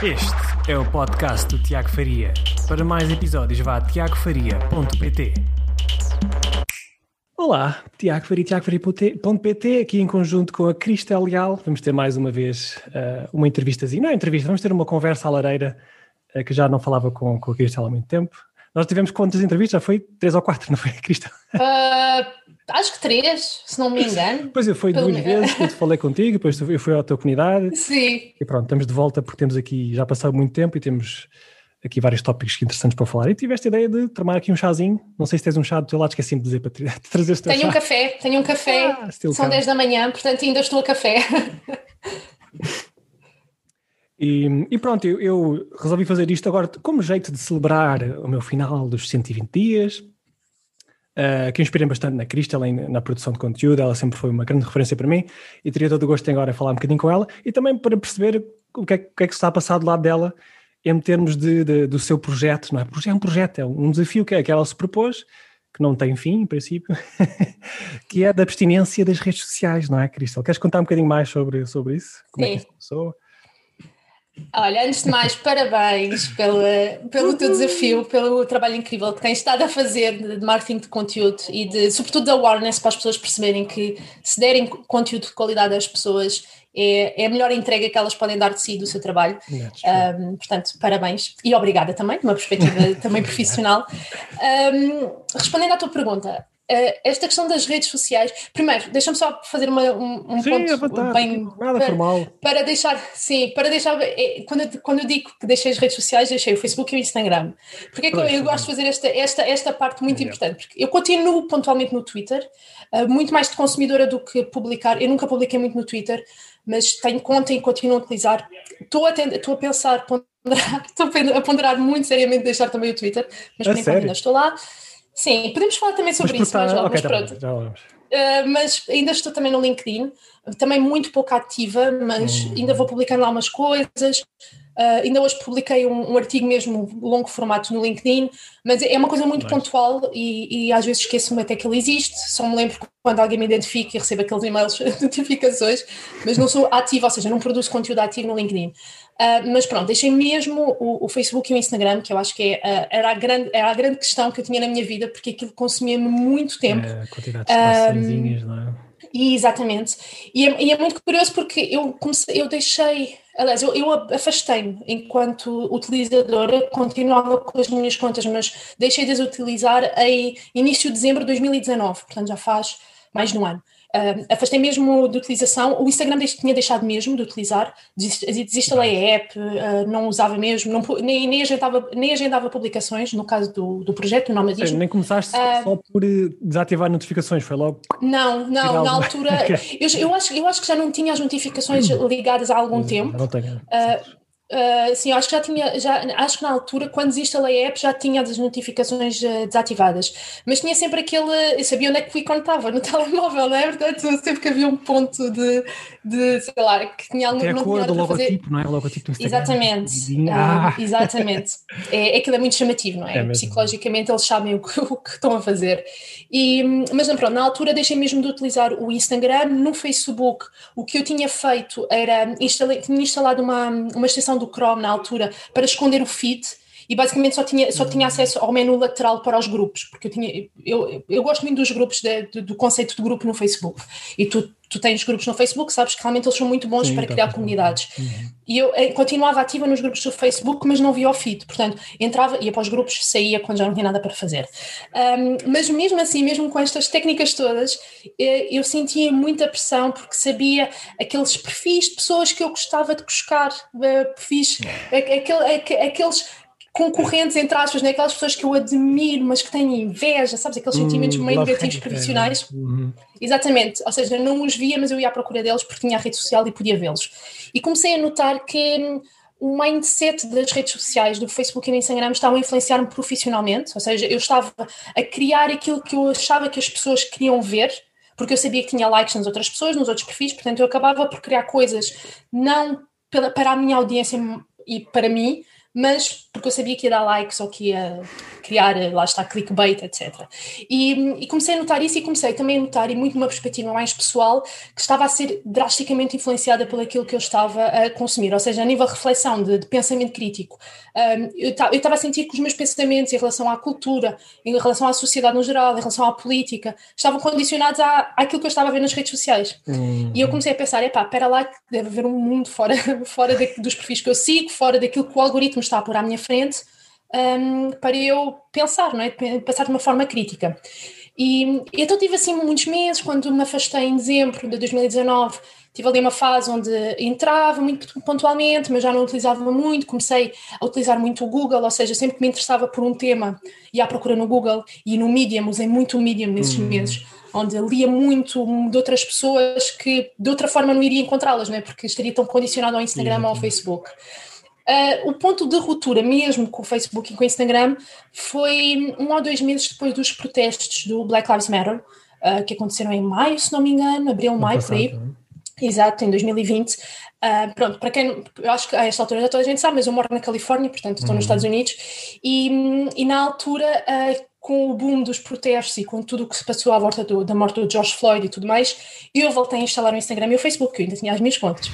Este é o podcast do Tiago Faria. Para mais episódios, vá a tiagofaria.pt. Olá, Tiago Faria, tiagofaria.pt, aqui em conjunto com a Cristel Leal. Vamos ter mais uma vez uh, uma entrevistazinha, não é entrevista, vamos ter uma conversa à lareira uh, que já não falava com, com a Cristel há muito tempo. Nós tivemos quantas entrevistas? Já foi três ou quatro, não foi, Cristel? Uh, Acho que três, se não me engano. Pois eu fui duas vezes, eu falei contigo, depois eu fui à tua comunidade. Sim. E pronto, estamos de volta porque temos aqui, já passou muito tempo e temos aqui vários tópicos interessantes para falar. E tiveste a ideia de tomar aqui um chazinho. Não sei se tens um chá do teu lado, esqueci-me de dizer para trazer este Tenho chá. um café, tenho um café. Ah, São 10 da manhã, portanto ainda estou a café. E, e, pronto, eu, eu, resolvi fazer isto agora como jeito de celebrar o meu final dos 120 dias, uh, que inspirei bastante na Crystal, na produção de conteúdo, ela sempre foi uma grande referência para mim e teria todo o gosto em agora falar um bocadinho com ela e também para perceber o que é, o que, é que está a passar do lado dela em termos de, de, do seu projeto, não é? É um projeto, é um desafio que, é, que ela se propôs, que não tem fim, em princípio, que é da abstinência das redes sociais, não é, Cristal? Queres contar um bocadinho mais sobre, sobre isso? Como Sim. é que isso começou? Olha, antes de mais, parabéns pelo, pelo teu desafio, pelo trabalho incrível que tens estado a fazer de marketing de conteúdo e de, sobretudo, de awareness para as pessoas perceberem que se derem conteúdo de qualidade às pessoas é, é a melhor entrega que elas podem dar de si do seu trabalho. Um, portanto, parabéns e obrigada também, de uma perspectiva também profissional. Um, respondendo à tua pergunta, esta questão das redes sociais, primeiro, deixa-me só fazer uma, um, um sim, ponto é bem nada para, formal. Para deixar, sim, para deixar, é, quando, eu, quando eu digo que deixei as redes sociais, deixei o Facebook e o Instagram. Porque é que eu, eu, gosto de fazer esta, esta, esta parte muito é. importante? Porque eu continuo pontualmente no Twitter, uh, muito mais de consumidora do que publicar. Eu nunca publiquei muito no Twitter, mas tenho conta e continuo a utilizar. Estou a, estou a pensar, ponderar, estou a ponderar muito seriamente deixar também o Twitter, mas por enquanto ainda estou lá. Sim, podemos falar também sobre isso, mais logo, okay, mas tá pronto. Já vamos. Uh, mas ainda estou também no LinkedIn, também muito pouco ativa, mas hum. ainda vou publicando lá umas coisas. Uh, ainda hoje publiquei um, um, artigo mesmo longo formato no LinkedIn, mas é uma coisa muito nice. pontual e, e, às vezes esqueço-me até que ele existe, só me lembro quando alguém me identifica e recebo aqueles e-mails, notificações, mas não sou ativa, ou seja, não produzo conteúdo ativo no LinkedIn. Uh, mas pronto, deixei mesmo o, o, Facebook e o Instagram, que eu acho que é, uh, era, a grande, era a grande questão que eu tinha na minha vida, porque aquilo consumia-me muito tempo. É, a quantidade de não é? Exatamente. E é, e é, muito curioso porque eu comecei, eu deixei, aliás, eu, eu afastei-me enquanto utilizadora, continuava com as minhas contas, mas deixei de as utilizar em início de dezembro de 2019, portanto já faz mais de um ano. Afastei mesmo de utilização, o Instagram tinha deixado mesmo de utilizar, desinstalei a app, uh, não usava mesmo, não, nem, nem, agendava, nem agendava publicações, no caso do, do projeto, não Nomadismo. Nem começaste uh, só por eh, desativar notificações, foi logo? Não, não, na altura, eu, eu, acho, eu acho que já não tinha as notificações hum. ligadas há algum tempo. Não tenho. Uh, sim, acho que já tinha, já, acho que na altura, quando desinstalei a app, já tinha as notificações uh, desativadas, mas tinha sempre aquele, eu sabia onde é que o ícone estava, no telemóvel, não é? Portanto, sempre que havia um ponto de, de sei lá, que tinha alguma Tem a cor do logotipo, fazer... não é? O logotipo do Exatamente, ah. uh, exatamente. É, aquilo é muito chamativo, não é? é Psicologicamente eles sabem o que, o que, estão a fazer. E, mas não, pronto, na altura deixei mesmo de utilizar o Instagram, no Facebook, o que eu tinha feito era, instalei, tinha instalado uma, uma extensão do Chrome na altura para esconder o feed e basicamente só tinha, só tinha acesso ao menu lateral para os grupos, porque eu tinha eu, eu gosto muito dos grupos de, de, do conceito de grupo no Facebook e tu tu tens grupos no Facebook, sabes que realmente eles são muito bons Sim, para tá criar comunidades. Uhum. E eu eh, continuava ativa nos grupos do Facebook, mas não via o feed, portanto, entrava, ia para os grupos, saía quando já não tinha nada para fazer. Um, mas mesmo assim, mesmo com estas técnicas todas, eh, eu sentia muita pressão porque sabia aqueles perfis de pessoas que eu gostava de buscar, eh, perfis, aquele, aqueles concorrentes, entre aspas, né? aquelas pessoas que eu admiro, mas que têm inveja, sabes? Aqueles sentimentos hum, meio negativos profissionais. Uhum. Exatamente, ou seja, não os via, mas eu ia à procura deles porque tinha a rede social e podia vê-los. E comecei a notar que hum, o mindset das redes sociais, do Facebook e do Instagram, estavam a influenciar-me profissionalmente, ou seja, eu estava a criar aquilo que eu achava que as pessoas queriam ver, porque eu sabia que tinha likes nas outras pessoas, nos outros perfis, portanto eu acabava por criar coisas não pela, para a minha audiência e para mim, mas porque eu sabia que ia dar likes ou que ia, criar, lá está, clickbait, etc. E, e, comecei a notar isso e comecei também a notar, e muito numa perspectiva mais pessoal, que estava a ser drasticamente influenciada pelo aquilo que eu estava a consumir, ou seja, a nível de reflexão, de, de pensamento crítico. Um, eu estava a sentir que os meus pensamentos em relação à cultura, em relação à sociedade no geral, em relação à política, estavam condicionados à, àquilo que eu estava a ver nas redes sociais. Uhum. E eu comecei a pensar, epá, espera lá, que deve haver um mundo fora, fora de, dos perfis que eu sigo, fora daquilo que o algoritmo está a pôr à minha frente, um, para eu pensar, não é? Pensar de uma forma crítica. E então tive assim muitos meses, quando me afastei em dezembro de 2019, tive ali uma fase onde entrava muito pontualmente, mas já não utilizava muito, comecei a utilizar muito o Google, ou seja, sempre que me interessava por um tema, ia à procura no Google e no Medium, usei muito o Medium nesses uhum. meses, onde lia muito de outras pessoas que de outra forma não iria encontrá-las, não é? porque estaria tão condicionado ao Instagram ou ao Facebook. Uh, o ponto de ruptura, mesmo com o Facebook e com o Instagram, foi um ou dois meses depois dos protestos do Black Lives Matter, uh, que aconteceram em maio, se não me engano, abril, no maio, por aí. É? Exato, em 2020. Uh, ah, pronto, para quem, eu acho que a esta altura já toda a gente sabe, mas eu moro na Califórnia, portanto estou uhum. nos Estados Unidos, e, e na altura, uh, com o boom dos protestos e com tudo o que se passou à volta do, da morte do George Floyd e tudo mais, eu voltei a instalar o Instagram e o Facebook, que eu ainda tinha as minhas contas.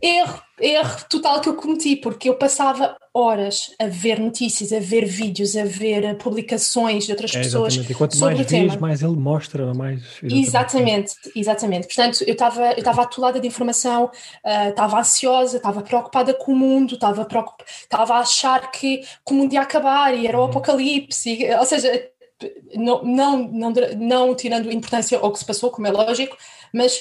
Erro, erro total que eu cometi, porque eu passava horas a ver notícias, a ver vídeos, a ver publicações de outras é, pessoas e quanto sobre mais o tema. Vês, mais ele mostra, mais... Exatamente, exatamente. exatamente. Portanto, eu estava eu estava atolada de informação, uh, estava ansiosa, estava preocupada com o mundo, estava, preocup... a achar que, que o mundo ia acabar e era o uhum. apocalipse, e, ou seja, não, não, não, não tirando importância ao que se passou, como é lógico, mas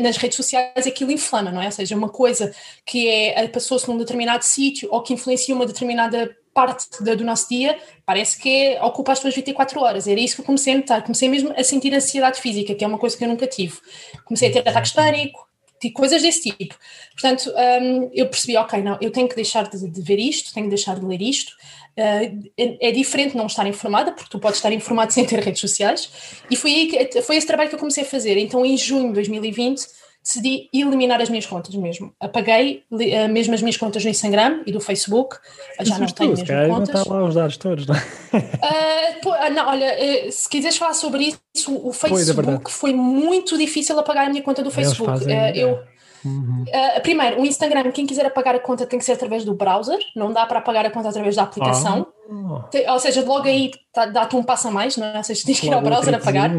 nas redes sociais aquilo inflama, não é? Ou seja, uma coisa que é passou-se num determinado sítio ou que influencia uma determinada parte do nosso dia, parece que é, ocupa as tuas 24 horas. Era isso que eu comecei a notar. Comecei mesmo a sentir ansiedade física, que é uma coisa que eu nunca tive. Comecei a ter ataques de pânico, coisas desse tipo. Portanto, um, eu percebi, ok, não, eu tenho que deixar de, de, ver isto, tenho que deixar de ler isto, Uh, é, é, diferente não estar informada, porque tu podes estar informado sem ter redes sociais, e foi, aí que, foi esse trabalho que eu comecei a fazer. Então, em junho de 2020, decidi eliminar as minhas contas mesmo. Apaguei uh, mesmo as minhas contas no Instagram e do Facebook, já não tenho mesmo cara, contas. Não está lá os dados todos, não é? Uh, pô, não, olha, se quiseres falar sobre isso, o é Facebook foi muito difícil apagar a minha conta do Facebook. Fazem, eu Uhum. Uh, primeiro, o Instagram, quem quiser apagar a conta tem que ser através do browser, não dá para apagar a conta através da aplicação. Ah. Ou seja, logo aí tá, dá-te um passo a mais, não é? Ou seja, tens que ir ao browser apagar.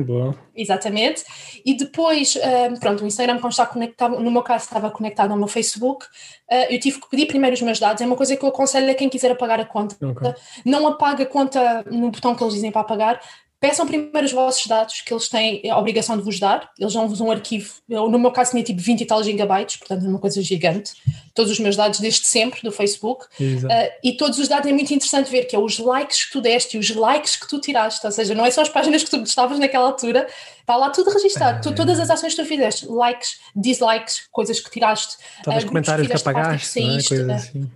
Exatamente. E depois, uh, pronto, o Instagram, como está conectado, no meu caso, estava conectado ao meu Facebook, uh, eu tive que pedir primeiro os meus dados. É uma coisa que eu aconselho a quem quiser apagar a conta. Okay. Não apaga a conta no botão que eles dizem para apagar, peçam primeiro os vossos dados, que eles têm a obrigação de vos dar. Eles dão-vos um arquivo. Eu, no meu caso, tinha tipo 20 e tal gigabytes, portanto, é uma coisa gigante. Todos os meus dados desde sempre do Facebook. Uh, e todos os dados é muito interessante ver que é os likes que tu deste e os likes que tu tiraste. Ou seja, não é só as páginas que tu gostavas naquela altura, está lá tudo registado. Tu, todas as ações que tu fizeste, likes, dislikes, coisas que tiraste, uh, comentários que, que apagaste, é? coisas assim.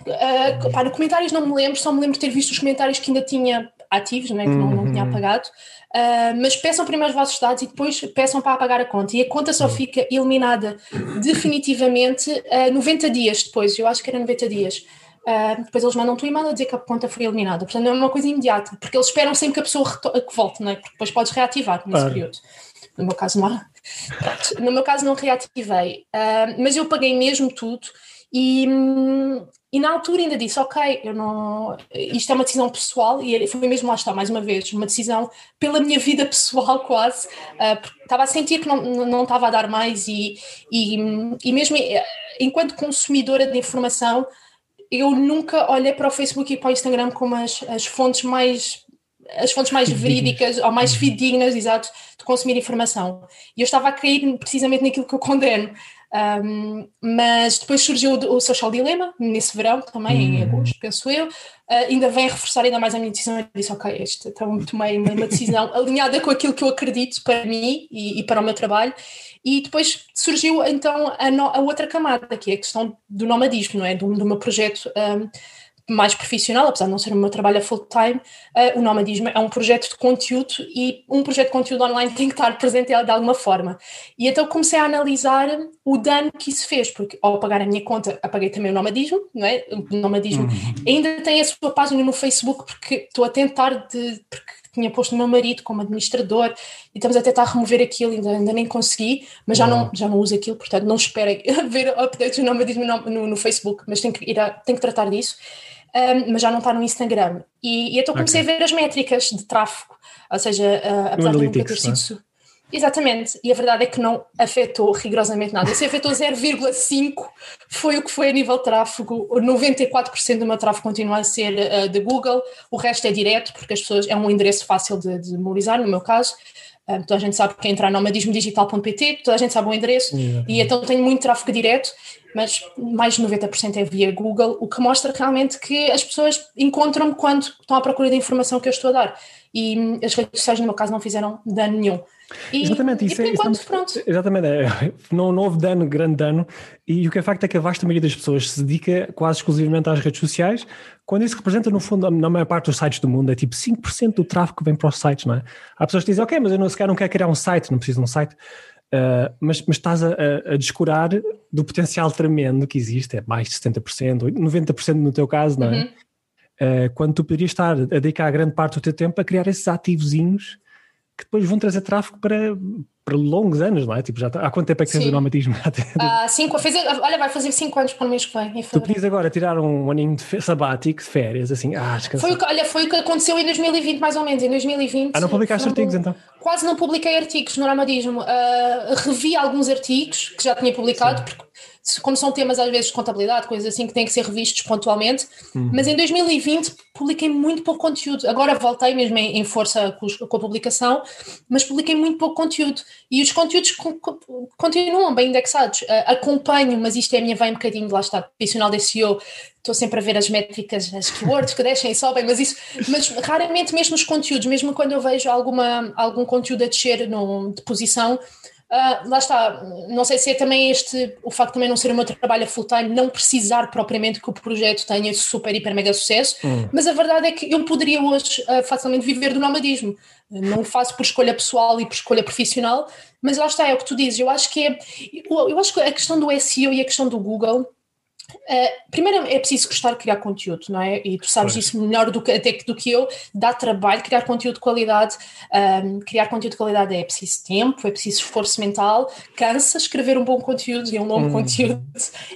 Uh, pá, no comentários não me lembro, só me lembro de ter visto os comentários que ainda tinha ativos, né, que não, não tinha uhum. apagado, uh, mas peçam primeiro os vossos dados e depois peçam para apagar a conta. E a conta só fica eliminada definitivamente uh, 90 dias depois, eu acho que era 90 dias. Uh, depois eles mandam-te um e-mail a dizer que a conta foi eliminada. Portanto, é uma coisa imediata, porque eles esperam sempre que a pessoa que volte, não é? porque depois podes reativar nesse período. No meu caso, não. no meu caso, não reativei, uh, mas eu paguei mesmo tudo e, hum, e na altura ainda disse, ok, eu não, isto é uma decisão pessoal e foi mesmo lá está, mais uma vez, uma decisão pela minha vida pessoal quase, uh, estava a sentir que não, não estava a dar mais e, e, e mesmo enquanto consumidora de informação, eu nunca olhei para o Facebook e para o Instagram como as, as fontes mais as fontes mais verídicas ou mais uhum. fidedignas, exato, de consumir informação. E eu estava a cair precisamente naquilo que eu condeno, um, mas depois surgiu o, Social Dilemma, nesse verão também, em uhum. agosto, penso eu. Uh, ainda vem reforçar ainda mais a minha decisão. Eu disse, ok, este, então tomei uma, uma decisão alinhada com aquilo que eu acredito para mim e, e, para o meu trabalho. E depois surgiu então a, no, a, outra camada, que é a questão do nomadismo, não é? Do, do meu projeto um, mais profissional, apesar de não ser o meu trabalho a full-time, uh, o nomadismo é um projeto de conteúdo e um projeto de conteúdo online tem que estar presente de alguma forma. E então comecei a analisar o dano que isso fez, porque ao pagar a minha conta, apaguei também o nomadismo, não é? O nomadismo uhum. ainda tem a sua página no Facebook, porque estou a tentar de. Porque tinha posto o meu marido como administrador e estamos a tentar remover aquilo, ainda, ainda nem consegui, mas já, não, já não uso aquilo, portanto não esperem ver updates do nomadismo no, no, no Facebook, mas tenho que, ir a, tenho que tratar disso um, mas já não está no Instagram. E, e então comecei okay. a ver as métricas de tráfego, ou seja, uh, apesar de nunca ter sido. É? Exatamente, e a verdade é que não afetou rigorosamente nada. Se afetou 0,5 foi o que foi a nível de tráfego. 94% do meu tráfego continua a ser uh, de Google, o resto é direto, porque as pessoas é um endereço fácil de, de memorizar, no meu caso. Uh, toda a gente sabe que é entrar no nomadismodigital.pt, toda a gente sabe o endereço, e então tenho muito tráfego direto mas mais de 90% é via Google, o que mostra realmente que as pessoas encontram-me quando estão à procura da informação que eu estou a dar. E as redes sociais, no meu caso, não fizeram dano nenhum. E, exatamente, isso, e é, enquanto, pronto. Exatamente, é, não, não houve dano, grande dano, e o que é facto é que a vasta maioria das pessoas se dedica quase exclusivamente às redes sociais, quando isso representa, no fundo, na maior parte dos sites do mundo, é tipo 5% do tráfego que vem para os sites, não é? Há pessoas que dizem, ok, mas eu não, sequer não quero criar um site, não preciso de um site. Uh, mas, mas estás a, a, descurar do potencial tremendo que existe, é mais de 70%, 90% no teu caso, não é? Uhum. Uh, quando tu poderias estar a dedicar grande parte do teu tempo a criar esses ativozinhos que depois vão trazer tráfego para, para longos anos, não é? Tipo, já tá, há quanto tempo é que tens o nomadismo? Uh, cinco, fez, olha, vai fazer cinco anos para o mês que vem. Tu podias agora tirar um aninho de sabático, de férias, assim, ah, Foi o que, olha, foi o que aconteceu em 2020, mais ou menos. Em 2020. Ah, não publicaste artigos então? Quase não publiquei artigos no nomadismo. Uh, revi alguns artigos que já tinha publicado, Sim. porque como são temas às vezes de contabilidade, coisas assim que têm que ser revistos pontualmente, uhum. mas em 2020 publiquei muito pouco conteúdo. Agora voltei mesmo em, em força com, com, a publicação, mas publiquei muito pouco conteúdo. E os conteúdos continuam bem indexados. Uh, acompanho, mas isto é a minha veia um bocadinho, lá está, profissional de SEO, estou sempre a ver as métricas, as keywords que deixem e sobem, mas isso, mas raramente mesmo os conteúdos, mesmo quando eu vejo alguma, algum conteúdo a descer no, de posição, Uh, lá está, não sei se é também este, o facto de também não ser o meu trabalho a full time, não precisar propriamente que o projeto tenha super, hiper, mega sucesso, hum. mas a verdade é que eu poderia hoje uh, facilmente viver do nomadismo. Não o faço por escolha pessoal e por escolha profissional, mas lá está, é o que tu dizes. Eu acho que é, eu, eu acho que a questão do SEO e a questão do Google Uh, primeiro é preciso gostar de criar conteúdo, não é? E tu sabes isso melhor do que, até do que eu, dá trabalho criar conteúdo de qualidade. Um, criar conteúdo de qualidade é preciso tempo, é preciso esforço mental, cansa escrever um bom conteúdo e um longo hum. conteúdo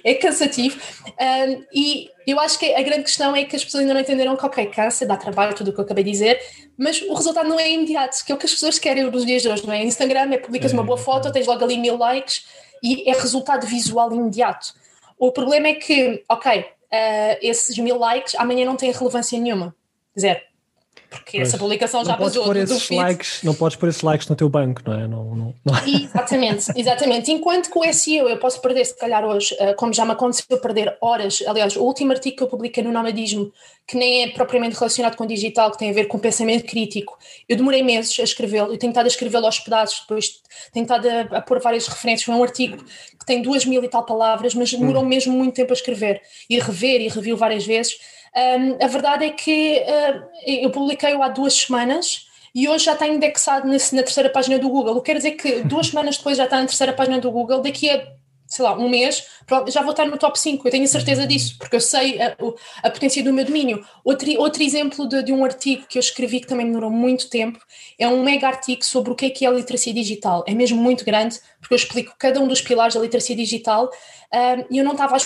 é cansativo. Um, e eu acho que a grande questão é que as pessoas ainda não entenderam que, ok, cansa, dá trabalho, tudo o que eu acabei de dizer, mas o resultado não é imediato, que é o que as pessoas querem nos dias de hoje, não é? Instagram é publicas é. uma boa foto, tens logo ali mil likes e é resultado visual imediato. O problema é que, ok, uh, esses mil likes amanhã não têm relevância nenhuma. Zero. Porque pois, essa publicação já passou pôr esses likes, Não podes pôr esses likes no teu banco, não é? Não, não, não. Exatamente, exatamente. Enquanto que o SEO eu posso perder, se calhar hoje, uh, como já me aconteceu, perder horas. Aliás, o último artigo que eu publiquei no Nomadismo, que nem é propriamente relacionado com digital, que tem a ver com pensamento crítico, eu demorei meses a escrevê-lo, eu tenho estado a escrevê-lo aos pedaços, depois tenho estado a, a pôr várias referências. Foi um artigo que tem duas mil e tal palavras, mas demorou hum. mesmo muito tempo a escrever. E rever e reviu várias vezes um, a verdade é que uh, eu publiquei-o há duas semanas e hoje já está indexado nesse, na terceira página do Google. O que quer dizer que duas semanas depois já está na terceira página do Google, daqui a sei lá, um mês, já vou estar no top 5, eu tenho certeza disso, porque eu sei a, a potência do meu domínio. Outro, outro exemplo de, de, um artigo que eu escrevi que também demorou muito tempo, é um mega artigo sobre o que é que é a literacia digital. É mesmo muito grande, porque eu explico cada um dos pilares da literacia digital e eu não estava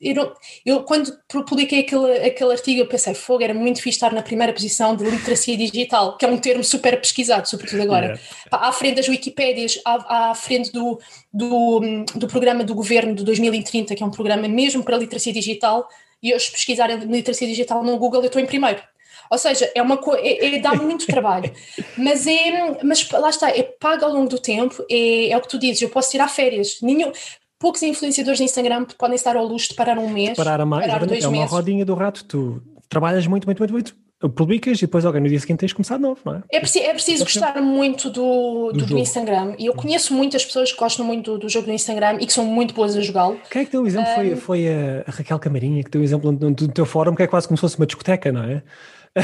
eu, não, eu quando publiquei aquele, aquele artigo eu pensei, fogo, era muito fixe estar na primeira posição de literacia digital, que é um termo super pesquisado, sobretudo agora. Yeah. À frente das Wikipédias, à, à frente do, do, do programa do governo de 2030, que é um programa mesmo para literacia digital, e hoje pesquisar literacia digital no Google eu estou em primeiro. Ou seja, é uma é, é, dá muito trabalho, mas é, mas lá está, é pago ao longo do tempo, é, é o que tu dizes, eu posso tirar férias, nenhum, poucos influenciadores de Instagram podem estar ao luxo de parar um mês, parar a mais, parar dois é uma meses. rodinha do rato, tu trabalhas muito, muito, muito, muito, publicas e depois alguém no dia seguinte tens de começar de novo, não é? É preciso, é preciso gostar muito do, do, do, Instagram. E eu conheço muitas pessoas que gostam muito do, do jogo do Instagram e que são muito boas a jogá-lo. Quem é que deu o exemplo? Um, foi, foi a, Raquel Camarinha que deu o exemplo do, do teu fórum, que é quase como se fosse uma discoteca, não é?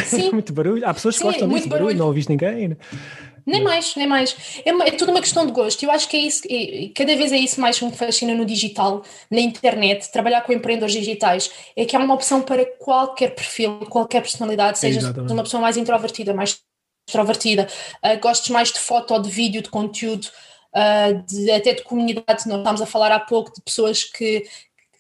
Sim. muito barulho. Há pessoas que Sim, gostam disso, barulho, barulho, não ouviste ninguém. Nem mais, nem mais. É, é tudo uma questão de gosto. Eu acho que é isso, é, cada vez é isso mais que me fascina no digital, na internet, trabalhar com empreendedores digitais, é que há uma opção para qualquer perfil, qualquer personalidade, seja Exatamente. uma pessoa mais introvertida, mais extrovertida, uh, gostes mais de foto ou de vídeo, de conteúdo, uh, de, até de comunidade, nós estávamos a falar há pouco de pessoas que,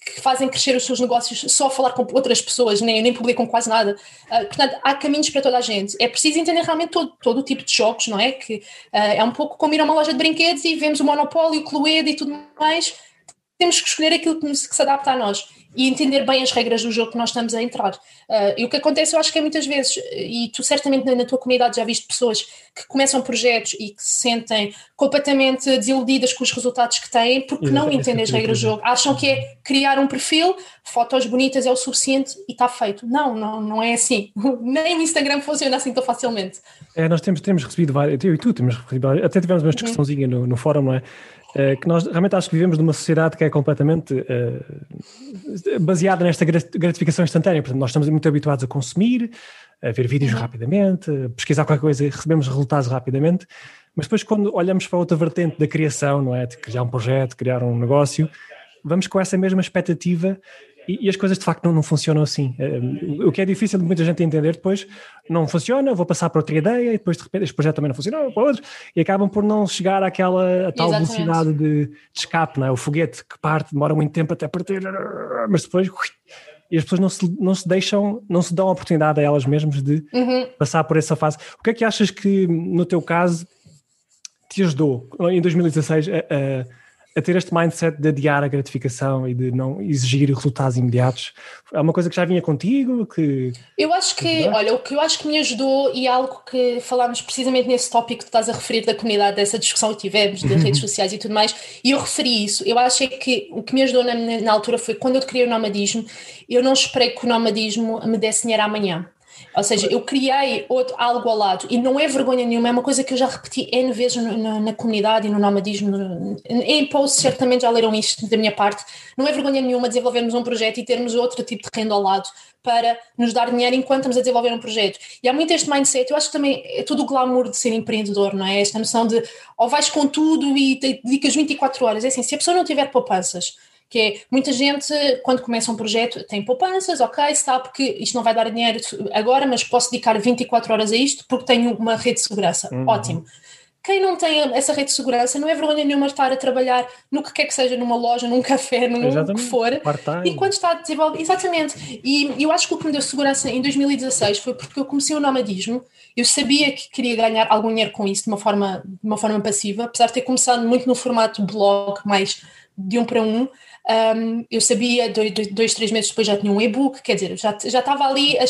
que fazem crescer os seus negócios só a falar com outras pessoas, nem, nem publicam quase nada. Uh, portanto, há caminhos para toda a gente. É preciso entender realmente todo, todo o tipo de jogos, não é? Que uh, é um pouco como ir a uma loja de brinquedos e vemos o Monopólio, o Cluedo e tudo mais. Temos que escolher aquilo que, que se adapta a nós e entender bem as regras do jogo que nós estamos a entrar. Uh, e o que acontece, eu acho que é muitas vezes, e tu certamente na, na, tua comunidade já viste pessoas que começam projetos e que se sentem completamente desiludidas com os resultados que têm porque não entendem as regras do jogo. Acham que é criar um perfil, fotos bonitas é o suficiente e está feito. Não, não, não é assim. Nem o Instagram funciona assim tão facilmente. É, nós temos, temos recebido várias, eu e tu temos recebido, até tivemos uma uhum. discussãozinha no, no fórum, não é? Eh, que nós realmente acho que vivemos numa sociedade que é completamente uh, baseada nesta gratificação instantânea. Portanto, nós estamos muito habituados a consumir, a ver vídeos uhum. rapidamente, a pesquisar qualquer coisa e recebemos resultados rapidamente. Mas depois, quando olhamos para outra vertente da criação, não é? De criar um projeto, criar um negócio, vamos com essa mesma expectativa e, e, as coisas de facto não, não funcionam assim. Uh, o que é difícil de muita gente entender depois, não funciona, vou passar para outra ideia e depois de repente este projeto também não funciona, para outro, e acabam por não chegar àquela tal Exatamente. velocidade de, de, escape, não é? O foguete que parte demora muito tempo até partir, mas depois. Ui, e as pessoas não se, não se deixam, não se dão a oportunidade a elas mesmas de uhum. passar por essa fase. O que é que achas que, no teu caso, te ajudou em 2016 a, a a ter este mindset de adiar a gratificação e de não exigir resultados imediatos? É uma coisa que já vinha contigo? Que, eu acho que, que olha, o que eu acho que me ajudou e algo que falámos precisamente nesse tópico que tu estás a referir da comunidade, dessa discussão que tivemos de redes sociais e tudo mais, e eu referi isso. Eu acho é que o que me ajudou na, na altura foi quando eu criei o nomadismo, eu não esperei que o nomadismo me desse dinheiro amanhã. Ou seja, eu criei outro, algo ao lado e não é vergonha nenhuma, é uma coisa que eu já repeti N vezes na, na comunidade e no nomadismo. Em posts, certamente já leram isto da minha parte. Não é vergonha nenhuma desenvolvermos um projeto e termos outro tipo de renda ao lado para nos dar dinheiro enquanto estamos a desenvolver um projeto. E há muito este mindset, eu acho que também é tudo o glamour de ser empreendedor, não é? Esta noção de ou vais com tudo e te dedicas 24 horas. É assim, se a pessoa não tiver poupanças que é muita gente, quando começa um projeto, tem poupanças, ok, sabe que isto não vai dar dinheiro agora, mas posso dedicar 24 horas a isto porque tenho uma rede de segurança. Uhum. Ótimo. Quem não tem essa rede de segurança não é vergonha nenhuma estar a trabalhar no que quer que seja, numa loja, num café, num que for, enquanto está a desenvolver. Exatamente. E eu acho que o que me deu segurança em 2016 foi porque eu comecei o nomadismo. Eu sabia que queria ganhar algum dinheiro com isso de uma forma, de uma forma passiva, apesar de ter começado muito no formato blog, mais de um para um. Um, eu sabia, dois, dois, três meses depois já tinha um e-book, quer dizer, já, já estava ali a,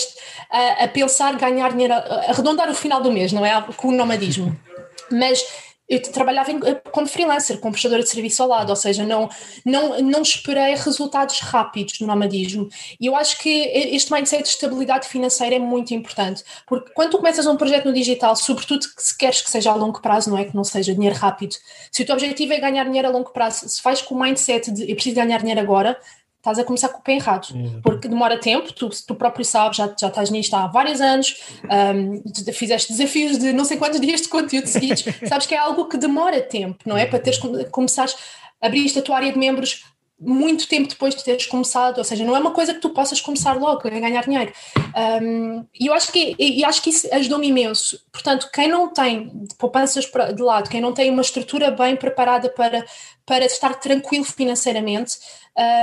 a, a pensar ganhar dinheiro, a arredondar o final do mês, não é? Com o nomadismo. Mas eu trabalhava em, como freelancer, como prestadora de serviço ao lado, ou seja, não, não, não esperei resultados rápidos no nomadismo. E eu acho que este mindset de estabilidade financeira é muito importante, porque quando tu começas um projeto no digital, sobretudo se queres que seja a longo prazo, não é que não seja dinheiro rápido, se o teu objetivo é ganhar dinheiro a longo prazo, se faz com o mindset de eu preciso ganhar dinheiro agora, estás a começar com o pé errado, porque demora tempo, tu, tu próprio sabes, já, já estás nisto há vários anos, um, fizeste desafios de não sei quantos dias de conteúdo seguidos, sabes que é algo que demora tempo, não é? Para teres, começares, abriste a tua área de membros muito tempo depois de teres começado, ou seja, não é uma coisa que tu possas começar logo a ganhar dinheiro. Um, e eu acho que, e acho que isso ajudou-me imenso. Portanto, quem não tem poupanças de lado, quem não tem uma estrutura bem preparada para, para estar tranquilo financeiramente,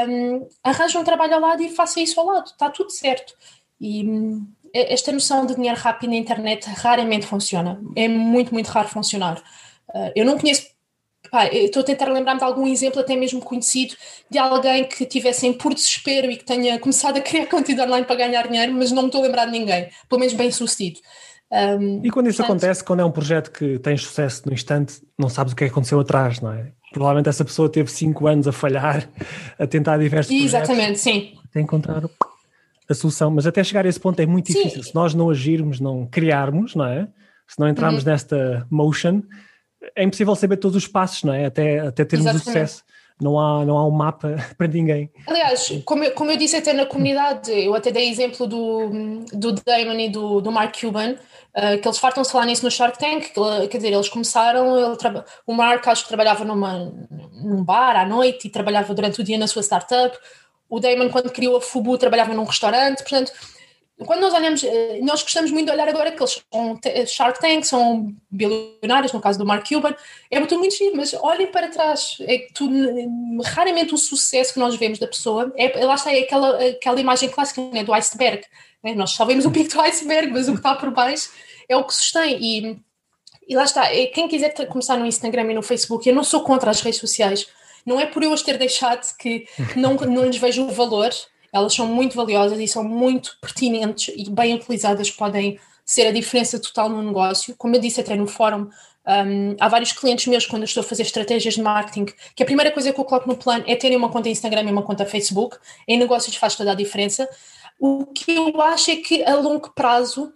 um, arranja um trabalho ao lado e faça isso ao lado, está tudo certo. E hum, esta noção de dinheiro rápido na internet raramente funciona, é muito, muito raro funcionar. Uh, eu não conheço Pá, estou a tentar lembrar-me de algum exemplo, até mesmo conhecido, de alguém que tivesse em por desespero e que tenha começado a criar conteúdo online para ganhar dinheiro, mas não me estou a lembrar de ninguém, pelo menos bem sucedido. Um, e quando isso portanto, acontece, quando é um projeto que tem sucesso no instante, não sabes o que é que aconteceu atrás, não é? Provavelmente essa pessoa teve cinco anos a falhar, a tentar diversos Exatamente, projetos, sim. Até encontrar a solução, mas até chegar a esse ponto é muito Sim. difícil. Se nós não agirmos, não criarmos, não é? Se não entrarmos uhum. nesta motion, é impossível saber todos os passos, não é? Até, até termos Exatamente. o sucesso. Não há, não há um mapa para ninguém. Aliás, como eu, como eu disse até na comunidade, eu até dei exemplo do, do Damon e do, do Mark Cuban, uh, que eles fartam-se falar nisso no Shark Tank, que, quer dizer, eles começaram, ele, o Mark acho que trabalhava numa, num bar à noite e trabalhava durante o dia na sua startup, o Damon quando criou a Fubu trabalhava num restaurante, portanto quando nós olhamos, eh, nós gostamos muito de olhar agora que eles são Shark Tank, são bilionários, no caso do Mark Cuban, é tudo muito giro, mas olhem para trás, é tudo, raramente o sucesso que nós vemos da pessoa, é, lá está, é aquela, aquela imagem clássica né, do iceberg, né? nós só vemos o pico do iceberg, mas o que está por baixo é o que sustém, e, e lá está, é, quem quiser começar no Instagram e no Facebook, eu não sou contra as redes sociais, não é por eu as ter deixado que não, não lhes vejo o valor, elas são muito valiosas e são muito pertinentes e bem utilizadas podem ser a diferença total no negócio. Como eu disse até no fórum, um, há vários clientes meus quando eu estou a fazer estratégias de marketing que a primeira coisa que eu coloco no plano é terem uma conta Instagram e uma conta Facebook. Em negócios faz toda a diferença. O que eu acho é que a longo prazo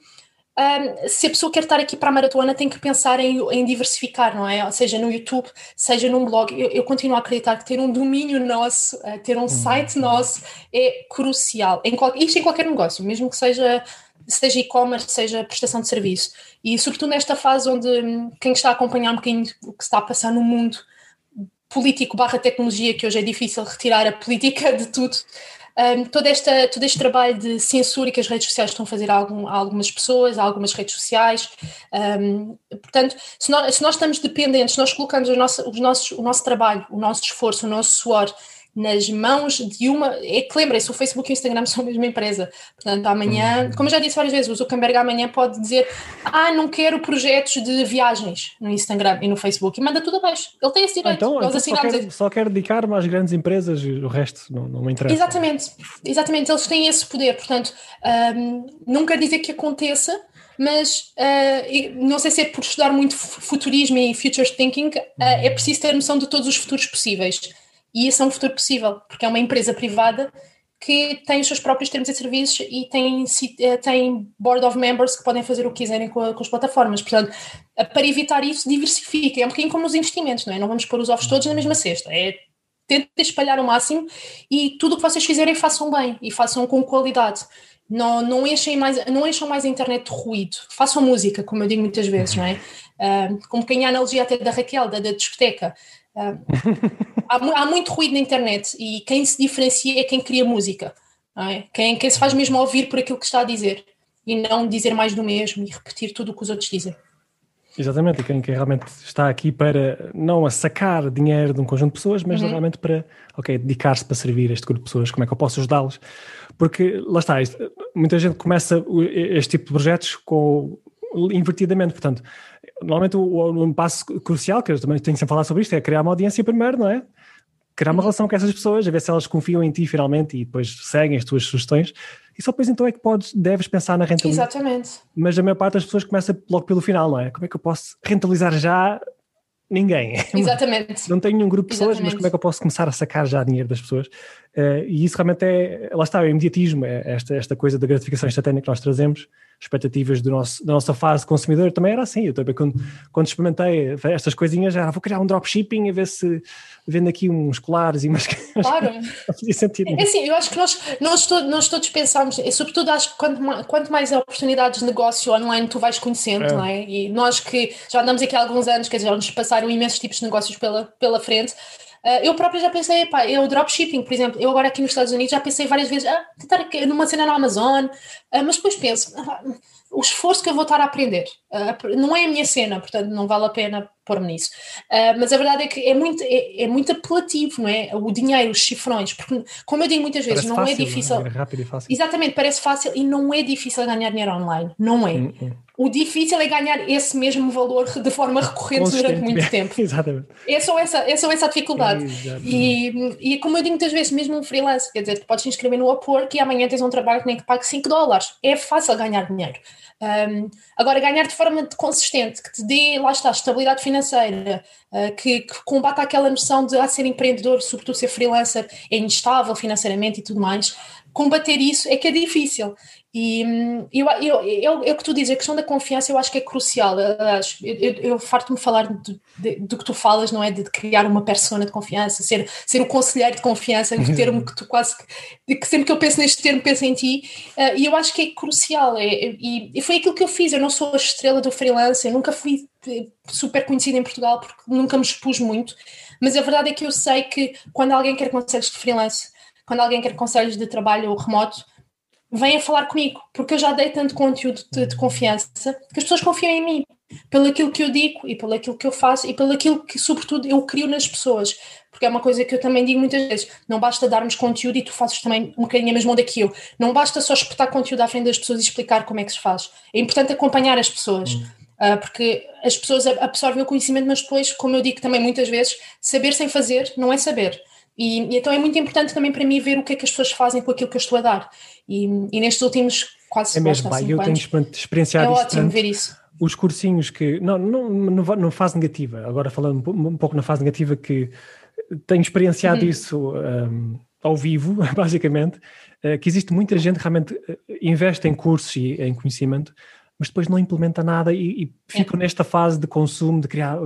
um, se a pessoa quer estar aqui para a maratona, tem que pensar em, em diversificar, não é? Seja no YouTube, seja num blog. Eu, eu continuo a acreditar que ter um domínio nosso, uh, ter um uhum. site nosso é crucial. Em qual, isto em qualquer negócio, mesmo que seja seja e-commerce, seja prestação de serviço. E sobretudo nesta fase onde hum, quem está a acompanhar um bocadinho o que está a passar no mundo político barra tecnologia, que hoje é difícil retirar a política de tudo, um, todo, esta, todo este trabalho de censura que as redes sociais estão a fazer a, algum, a algumas pessoas, a algumas redes sociais. Um, portanto, se nós, se nós, estamos dependentes, nós colocamos nosso, os nossos, o nosso trabalho, o nosso esforço, o nosso suor nas mãos de uma. É que lembrem-se, o Facebook e o Instagram são a mesma empresa. Portanto, amanhã, uhum. como eu já disse várias vezes, o Zuckerberg amanhã pode dizer: Ah, não quero projetos de viagens no Instagram e no Facebook, e manda tudo abaixo. Ele tem esse direito. então, então só, quer, só quer dedicar-me às grandes empresas e o resto não, não me interessa. Exatamente, exatamente. Eles têm esse poder. Portanto, um, não quer dizer que aconteça mas uh, não sei se é por estudar muito futurismo e future thinking, uh, é preciso ter noção de todos os futuros possíveis. E isso é um futuro possível, porque é uma empresa privada que tem os seus próprios termos e serviços e tem, eh, tem board of members que podem fazer o que quiserem com, a, com as plataformas. Portanto, para evitar isso, diversifiquem. É um bocadinho como nos investimentos, não é? Não vamos pôr os ovos todos na mesma cesta. É tentem espalhar o máximo e tudo o que vocês fizerem façam bem e façam com qualidade. Não, não, enchem mais, não enchem mais a internet de ruído. Façam música, como eu digo muitas vezes, não é? Uh, como quem a analogia até da Raquel, da, da discoteca. Uh, há, há, muito ruído na internet e quem se diferencia é quem cria música, é? quem, quem se faz mesmo ouvir por aquilo que está a dizer e não dizer mais do mesmo e repetir tudo o que os outros dizem. Exatamente, e quem, quem realmente está aqui para não a sacar dinheiro de um conjunto de pessoas, mas uhum. realmente para, ok, dedicar-se para servir este grupo de pessoas, como é que eu posso ajudá-los? Porque, lá está, isto, muita gente começa este tipo de projetos com invertidamente, portanto, normalmente o, um passo crucial, que eu também tenho sempre falar sobre isto, é criar uma audiência primeiro, não é? Criar uma relação com essas pessoas, a ver se elas confiam em ti finalmente e depois seguem as tuas sugestões. E só depois então é que podes, deves pensar na rentabilidade. Exatamente. Mas a maior parte das pessoas começa logo pelo final, não é? Como é que eu posso rentabilizar já ninguém. Exatamente. Não tenho nenhum grupo de pessoas, Exatamente. mas como é que eu posso começar a sacar já dinheiro das pessoas? Uh, e isso realmente é, lá está, é o imediatismo, é esta, esta coisa da gratificação instantânea que nós trazemos, expectativas do nosso, da nossa fase consumidor também era assim. Eu também, quando, quando experimentei estas coisinhas, já vou criar um dropshipping a ver se vendo aqui uns colares e umas. Claro. não fazia sentido. É assim, eu acho que nós, nós, todos, nós todos pensamos, e sobretudo acho que quanto, quanto mais oportunidades de negócio online tu vais conhecendo, é. não é? E nós que já andamos aqui há alguns anos, quer dizer, já nos passaram imensos tipos de negócios pela, pela frente. Uh, eu própria já pensei, pá, eu dropshipping, por exemplo, eu agora aqui nos Estados Unidos já pensei várias vezes, ah, tentar numa cena na Amazon, uh, mas depois penso, ah, o esforço que eu vou estar a aprender, uh, não é a minha cena, portanto não vale a pena pôr-me nisso. Uh, mas a verdade é que é muito, é, é, muito apelativo, não é? O dinheiro, os cifrões, porque, como eu digo muitas vezes, parece não é fácil, é difícil. Não é rápido e fácil. Exatamente, parece fácil e não é difícil ganhar dinheiro online. Não é. Hum, hum. O difícil é ganhar esse mesmo valor de forma recorrente durante muito tempo. Exatamente. É só essa, é só essa a dificuldade. E, e como eu digo muitas vezes, mesmo um freelance, quer dizer, tu podes te inscrever no Upwork e amanhã tens um trabalho que nem que pague 5 dólares. É fácil ganhar dinheiro. Um, agora, ganhar de forma consistente, que te dê, lá está, estabilidade financeira, uh, que, que, combata aquela noção de ah, ser empreendedor, sobretudo ser freelancer, é instável financeiramente e tudo mais. combater isso é que é difícil. E hum, eu, eu, eu, é o que tu dizes, a questão da confiança eu acho que é crucial. Eu, eu, eu farto-me falar do, de, que tu falas, não é? De criar uma persona de confiança, ser, ser o conselheiro de confiança, um termo que tu quase. que sempre que eu penso neste termo, penso em ti. Uh, e eu acho que é crucial. É, e, e, foi aquilo que eu fiz. Eu não sou a estrela do freelance, eu nunca fui eh, super conhecida em Portugal porque nunca me expus muito. Mas a verdade é que eu sei que quando alguém quer conselhos de freelance, quando alguém quer conselhos de trabalho remoto, venha falar comigo, porque eu já dei tanto conteúdo de, de, confiança que as pessoas confiam em mim, pelo aquilo que eu digo e pelo aquilo que eu faço e pelo aquilo que, sobretudo, eu crio nas pessoas. Porque é uma coisa que eu também digo muitas vezes: não basta darmos conteúdo e tu fazes também um bocadinho a mesma onda que eu. Não basta só espetar conteúdo à frente das pessoas e explicar como é que se faz. É importante acompanhar as pessoas. Uh, porque as pessoas absorvem o conhecimento, mas depois, como eu digo também muitas vezes, saber sem fazer não é saber. E, e, então é muito importante também para mim ver o que é que as pessoas fazem com aquilo que eu estou a dar. E, e nestes últimos quase É mesmo, pai, eu tenho experienciado é isso. É ótimo tanto. ver isso. Os cursinhos que. Não, não, não, não fase negativa, agora falando um pouco na fase negativa, que tenho experienciado uhum. isso um, ao vivo, basicamente, uh, que existe muita gente que realmente eh, investe em cursos e em conhecimento, mas depois não implementa nada e, e ficam é. nesta fase de consumo, de criar,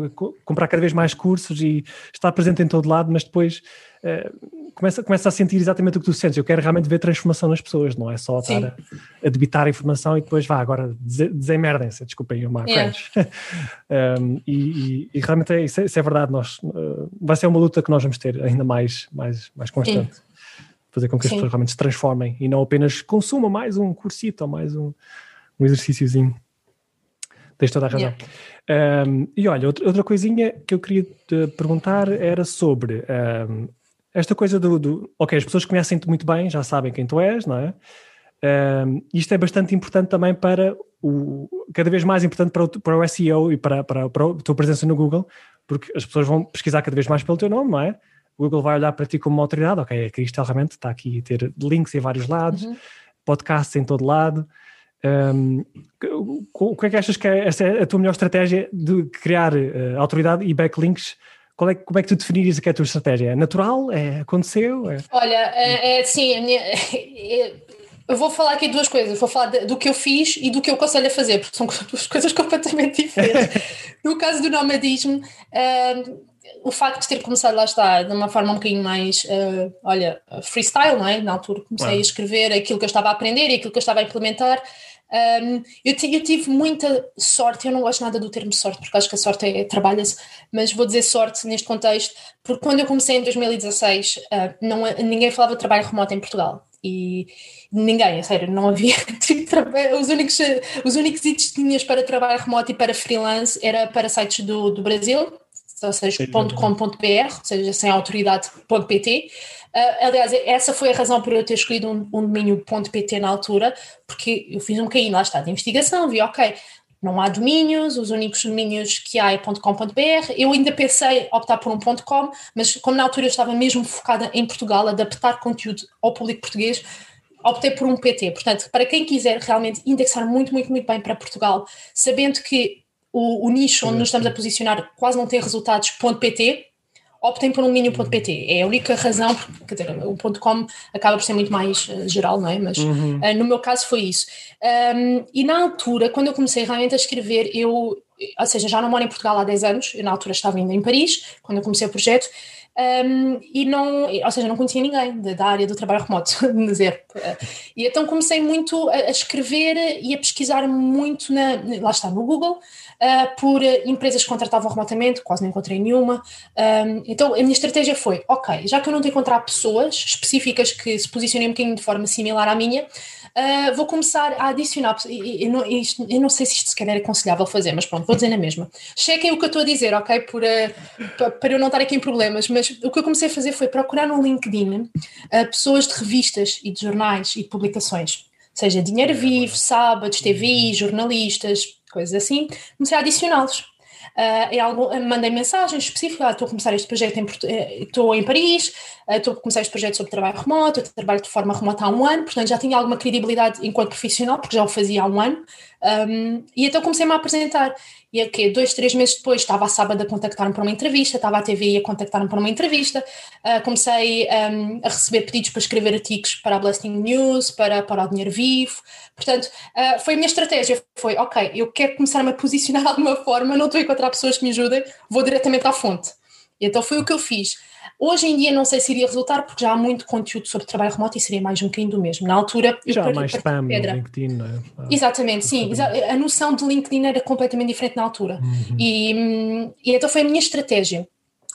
comprar cada vez mais cursos e estar presente em todo lado, mas depois uh, começa, começa a sentir exatamente o que tu sentes. Eu quero realmente ver transformação nas pessoas, não é só Sim. estar a, a, debitar a informação e depois vá, agora desemerdem-se, desculpem o Mark yeah. um, e, e, e, realmente é, isso, é, isso é verdade, nós, uh, vai ser uma luta que nós vamos ter ainda mais, mais, mais constante. Sim. Fazer com que as Sim. pessoas realmente se transformem e não apenas consumam mais um cursito ou mais um um exercíciozinho. Tens toda a razão. Yeah. Um, e olha, outra, outra coisinha que eu queria te perguntar era sobre um, esta coisa do, do, Ok, as pessoas conhecem-te muito bem, já sabem quem tu és, não é? Um, isto é bastante importante também para o. cada vez mais importante para o, para o SEO e para, para, para a tua presença no Google, porque as pessoas vão pesquisar cada vez mais pelo teu nome, não é? O Google vai olhar para ti como uma autoridade, ok, a Cristal realmente está aqui a ter links em vários lados, uhum. podcasts em todo lado. Um, o que é que achas que é, essa é a tua melhor estratégia de criar uh, autoridade e backlinks? Qual é, como é que tu definirias que é a tua estratégia? É natural? É, aconteceu? É... Olha, é, é sim, minha, eu vou falar aqui duas coisas. Vou falar de, do que eu fiz e do que eu aconselho a fazer, porque são duas coisas completamente diferentes. no caso do nomadismo, o facto de ter começado lá está de uma forma um bocadinho mais, uh, olha, freestyle, não é? Na altura comecei a escrever aquilo que eu estava a aprender e aquilo que eu estava a implementar. Um, eu, eu, tive muita sorte, eu não gosto nada do termo sorte, porque acho que a sorte é, trabalha-se, mas vou dizer sorte neste contexto, porque quando eu comecei em 2016, uh, ah, não, ninguém falava de trabalho remoto em Portugal. E ninguém, a sério, não havia tipo, os únicos os únicos sítios que tinhas para trabalho remoto e para freelance era para sites do, do Brasil, ou seja, .com.br, ou seja, sem autoridade.pt. Uh, aliás, essa foi a razão por eu ter escolhido um, um domínio .pt na altura, porque eu fiz um bocadinho, lá está, de investigação, vi, ok, não há domínios, os únicos domínios que há é .com.br. Eu ainda pensei optar por um .com, mas como na altura eu estava mesmo focada em Portugal, adaptar conteúdo ao público português, optei por um PT. Portanto, para quem quiser realmente indexar muito, muito, muito bem para Portugal, sabendo que o, o nicho onde nos estamos a posicionar quase não tem resultados .pt, optem por um domínio.pt. É a única razão, porque, dizer, o .com acaba por ser muito mais uh, geral, não é? Mas uhum. uh, no meu caso foi isso. Um, e na altura, quando eu comecei realmente a escrever, eu, ou seja, já não moro em Portugal há 10 anos, eu na altura estava ainda em Paris, quando eu comecei o projeto, um, e não, ou seja, não conhecia ninguém da, área do trabalho remoto, zero. E então comecei muito a, a, escrever e a pesquisar muito, na, lá está, no Google, uh, por empresas que contratavam remotamente, quase não encontrei nenhuma. Um, então a minha estratégia foi: ok, já que eu não tenho encontrar pessoas específicas que se posicionem um bocadinho de forma similar à minha, Uh, vou começar a adicionar. Eu não, isto, eu não sei se isto se calhar é aconselhável fazer, mas pronto, vou dizer na mesma. Chequem o que eu estou a dizer, ok? Por, uh, para eu não estar aqui em problemas, mas o que eu comecei a fazer foi procurar no LinkedIn uh, pessoas de revistas e de jornais e de publicações, seja Dinheiro Vivo, Sábados, TV, jornalistas, coisas assim, comecei a adicioná-los. Uh, em algum, mandei mensagens específicas, ah, estou a começar este projeto, em, eh, estou em Paris, uh, estou a começar este projeto sobre trabalho remoto, eu trabalho de forma remota há um ano, portanto já tinha alguma credibilidade enquanto profissional, porque já o fazia há um ano, um, e então comecei-me a apresentar. E aqui, dois, três meses depois, estava a sábado a contactar-me para uma entrevista, estava a TV a contactar-me para uma entrevista, uh, comecei um, a receber pedidos para escrever artigos para a Blasting News, para, para o Dinheiro Vivo, portanto, uh, foi a minha estratégia, foi, ok, eu quero começar-me a posicionar de alguma forma, não estou a encontrar pessoas que me ajudem, vou diretamente à fonte. E então foi o que eu fiz. Hoje em dia não sei se iria resultar, porque já há muito conteúdo sobre trabalho remoto e seria mais um bocadinho do mesmo. Na altura. Já há mais spam no LinkedIn, não é? Ah, Exatamente, sim. A noção de LinkedIn era completamente diferente na altura. Uhum. E, e então foi a minha estratégia.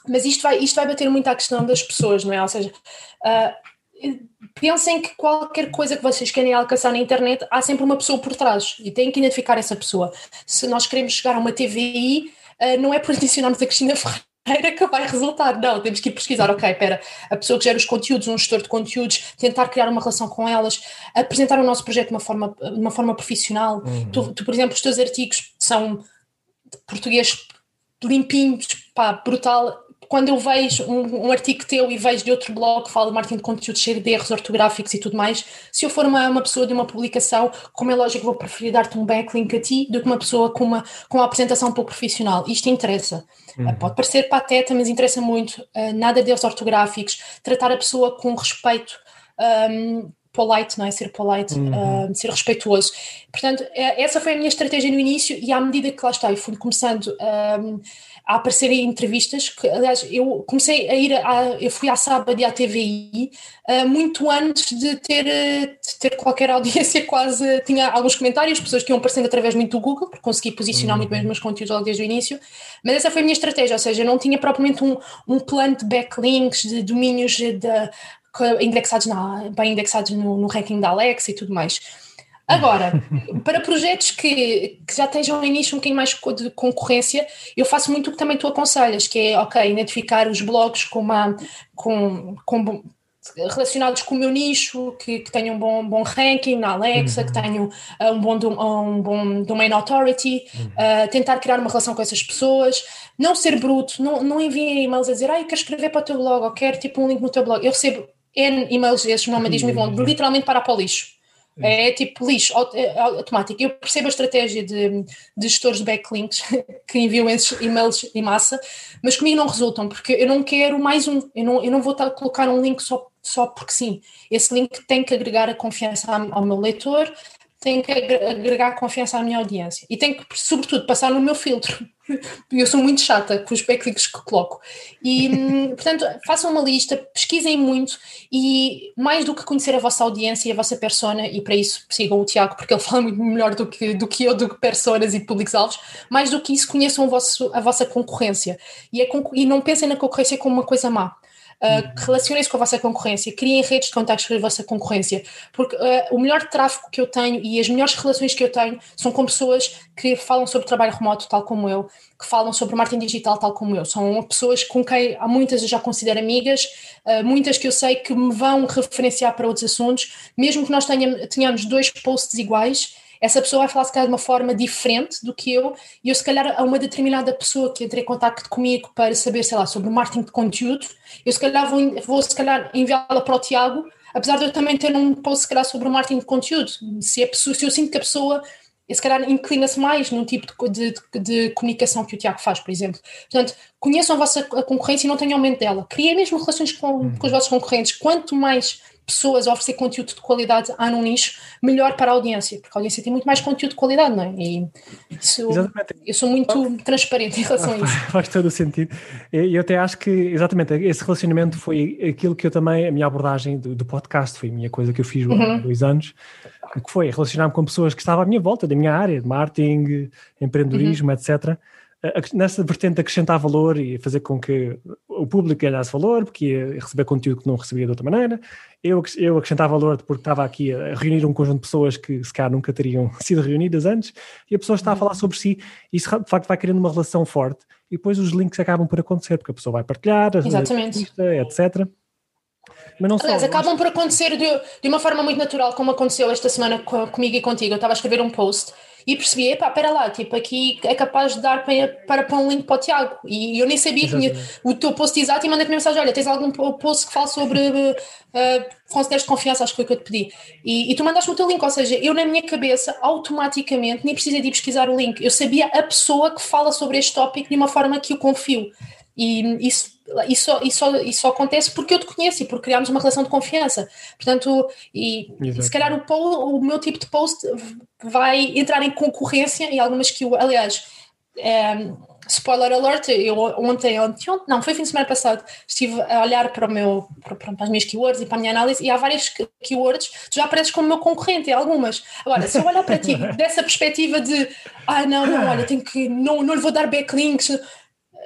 Mas isto vai, isto vai bater muito à questão das pessoas, não é? Ou seja, uh, pensem que qualquer coisa que vocês querem alcançar na internet, há sempre uma pessoa por trás e têm que identificar essa pessoa. Se nós queremos chegar a uma TVI, uh, não é por adicionarmos a Cristina Ferreira que vai resultar. Não, temos que ir pesquisar, ok, espera, a pessoa que gera os conteúdos, um gestor de conteúdos, tentar criar uma relação com elas, apresentar o nosso projeto de uma forma, de uma forma profissional. Uhum. Tu, tu, por exemplo, os teus artigos são português limpinhos, pá, brutal, quando eu vejo um, um, artigo teu e vejo de outro blog que fala de marketing de conteúdo cheio de erros ortográficos e tudo mais, se eu for uma, uma pessoa de uma publicação, como é lógico, vou preferir dar-te um backlink a ti do que uma pessoa com uma, com uma apresentação um pouco profissional. Isto interessa. Uhum. Pode parecer pateta, mas interessa muito. Uh, nada de erros ortográficos, tratar a pessoa com respeito. Um, polite, não é? Ser polite, uhum. uh, ser respeituoso. Portanto, é, essa foi a minha estratégia no início e à medida que lá está, eu fui começando um, a aparecer em entrevistas, que, aliás, eu comecei a ir, a, eu fui à sábado e à TVI uh, muito antes de ter, de ter qualquer audiência, quase, tinha alguns comentários, pessoas que iam aparecendo através muito do Google, porque consegui posicionar uhum. muito bem os meus conteúdos logo desde o início, mas essa foi a minha estratégia, ou seja, eu não tinha propriamente um, um plano de backlinks, de domínios de, indexados, na, bem indexados no, no ranking da Alexa e tudo mais. Agora, para projetos que, que já estejam no início um bocadinho mais de concorrência, eu faço muito o que também tu aconselhas, que é, ok, identificar os blogs com uma, com, com, relacionados com o meu nicho, que, que tenham um bom, bom ranking na Alexa, uhum. que tenham uh, um, bom, um bom domain authority, uhum. uh, tentar criar uma relação com essas pessoas, não ser bruto, não, não enviem e-mails a dizer, ah, eu quero escrever para o teu blog, ou quero tipo um link no teu blog. Eu recebo N e-mails esses no diz-me vão literalmente para para o lixo. É tipo lixo é automático. Eu percebo a estratégia de, de gestores de backlinks que enviam esses e-mails em massa, mas comigo não resultam, porque eu não quero mais um. Eu não, eu não vou estar a colocar um link só, só porque sim. Esse link tem que agregar a confiança ao meu leitor, tem que agregar confiança à minha audiência e tem que, sobretudo, passar no meu filtro. Eu sou muito chata com os backlinks que coloco. E, hum, portanto, façam uma lista, pesquisem muito e, mais do que conhecer a vossa audiência e a vossa persona, e para isso sigam o Tiago, porque ele fala muito melhor do que, do que eu, do que personas e públicos-alvos, mais do que isso, conheçam vosso, a vossa concorrência e, a, e não pensem na concorrência como uma coisa má. Uh, relacionem-se com a vossa concorrência, criem redes de contactos com a vossa concorrência, porque uh, o melhor tráfego que eu tenho e as melhores relações que eu tenho são com pessoas que falam sobre trabalho remoto, tal como eu, que falam sobre marketing digital, tal como eu. São pessoas com quem há muitas eu já considero amigas, uh, muitas que eu sei que me vão referenciar para outros assuntos, mesmo que nós tenhamos, tenhamos dois posts iguais essa pessoa vai falar se calhar de uma forma diferente do que eu, e eu se calhar a uma determinada pessoa que entre em contato comigo para saber, sei lá, sobre o marketing de conteúdo, eu se calhar vou, vou se calhar enviá-la para o Tiago, apesar de eu também ter um post se calhar sobre o marketing de conteúdo, se, a pessoa, se eu sinto que a pessoa se calhar inclina-se mais num tipo de, de, de, comunicação que o Tiago faz, por exemplo. Portanto, conheçam a vossa concorrência e não tenham medo dela. Criem mesmo relações com, uhum. com os vossos concorrentes. Quanto mais pessoas a oferecer conteúdo de qualidade há num nicho, melhor para a audiência, porque a audiência tem muito mais conteúdo de qualidade, não é? E isso, eu sou muito transparente em relação a isso. Faz todo o sentido. E eu até acho que, exatamente, esse relacionamento foi aquilo que eu também, a minha abordagem do, do podcast, foi a minha coisa que eu fiz uhum. há dois anos, que foi relacionar-me com pessoas que estavam à minha volta, da minha área, de marketing, empreendedorismo, uhum. etc., nessa vertente de acrescentar valor e fazer com que o público ganhasse valor, porque ia receber conteúdo que não recebia de outra maneira. Eu, eu acrescentar valor porque estava aqui a reunir um conjunto de pessoas que se calhar nunca teriam sido reunidas antes, e a pessoa está a falar sobre si, e isso de facto vai criando uma relação forte, e depois os links acabam por acontecer, porque a pessoa vai partilhar, Exatamente. etc. Mas não Aliás, só, acabam por acontecer de, de uma forma muito natural, como aconteceu esta semana comigo e contigo. Eu estava a escrever um post e percebi, epá, espera lá, tipo, aqui é capaz de dar para, para pôr um link para o Tiago. E eu nem sabia que tinha o teu post exato e mandei-te mensagem: olha, tens algum post que fala sobre uh, conselheiros de confiança, acho que foi o que eu te pedi. E, e tu mandaste o teu link, ou seja, eu na minha cabeça, automaticamente, nem precisei de pesquisar o link, eu sabia a pessoa que fala sobre este tópico de uma forma que eu confio. E isso, isso, isso, isso acontece porque eu te conheço e porque criámos uma relação de confiança. Portanto, e, se calhar o, post, o meu tipo de post vai entrar em concorrência em algumas que eu, aliás, é, spoiler alert, eu ontem, ontem, não, foi fim de semana passado, estive a olhar para, o meu, para, para as minhas keywords e para a minha análise e há várias keywords, tu já apareces como meu concorrente em algumas. Agora, se eu olhar para ti dessa perspectiva de, ah, não, não, olha, tenho que, não, não lhe vou dar backlinks,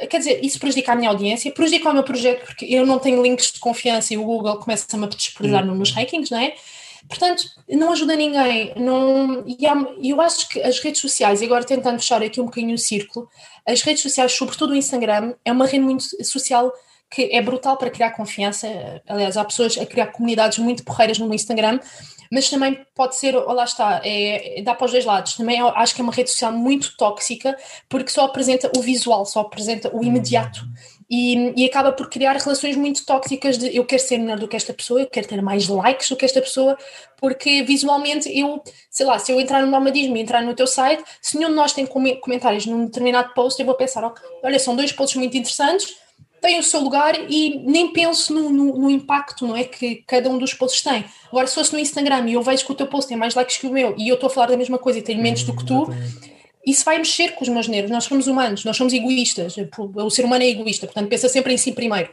quer dizer, isso prejudica a minha audiência, prejudica o meu projeto porque eu não tenho links de confiança e o Google começa-me a desprezar uhum. nos rankings, não é? Portanto, não ajuda ninguém. Não, e há, eu acho que as redes sociais, e agora tentando fechar aqui um bocadinho o círculo, as redes sociais, sobretudo o Instagram, é uma rede muito social que é brutal para criar confiança. Aliás, há pessoas a criar comunidades muito porreiras no Instagram, mas também pode ser, lá está, é, dá para os dois lados. Também acho que é uma rede social muito tóxica porque só apresenta o visual, só apresenta o imediato. E, e, acaba por criar relações muito tóxicas de eu quero ser melhor do que esta pessoa, eu quero ter mais likes do que esta pessoa, porque visualmente eu, sei lá, se eu entrar no nomadismo e entrar no teu site, se nenhum de nós tem comentários num determinado post, eu vou pensar, ok, olha, são dois posts muito interessantes, tem o seu lugar e nem penso no, no, no, impacto não é, que cada um dos posts tem. Agora, se fosse no Instagram e eu vejo que o teu post tem mais likes que o meu e eu estou a falar da mesma coisa e tenho menos do que tu, isso vai mexer com os meus nervos. Nós somos humanos, nós somos egoístas. O ser humano é egoísta, portanto, pensa sempre em si primeiro.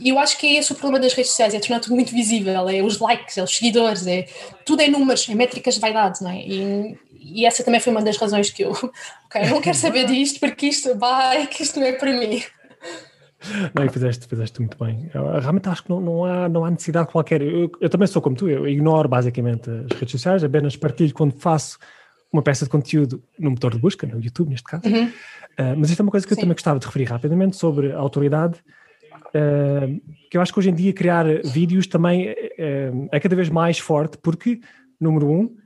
E um, eu acho que é esse o problema das redes sociais: é tornar tudo muito visível. É os likes, é os seguidores, é tudo é números, é métricas de vaidade, não é? E, e essa também foi uma das razões que eu, ok, eu não quero saber disto porque isto vai, que isto não é para mim. Não, e fizeste, fizeste muito bem. Eu, realmente acho que não, não, há, não há necessidade qualquer. Eu, eu, também sou como tu, eu ignoro basicamente as redes sociais, apenas partilho quando faço uma peça de conteúdo no motor de busca, no YouTube neste caso. Uhum. Uh, mas isto é uma coisa que Sim. eu também gostava de referir rapidamente sobre a autoridade, uh, que eu acho que hoje em dia criar vídeos também uh, é cada vez mais forte, porque, número um,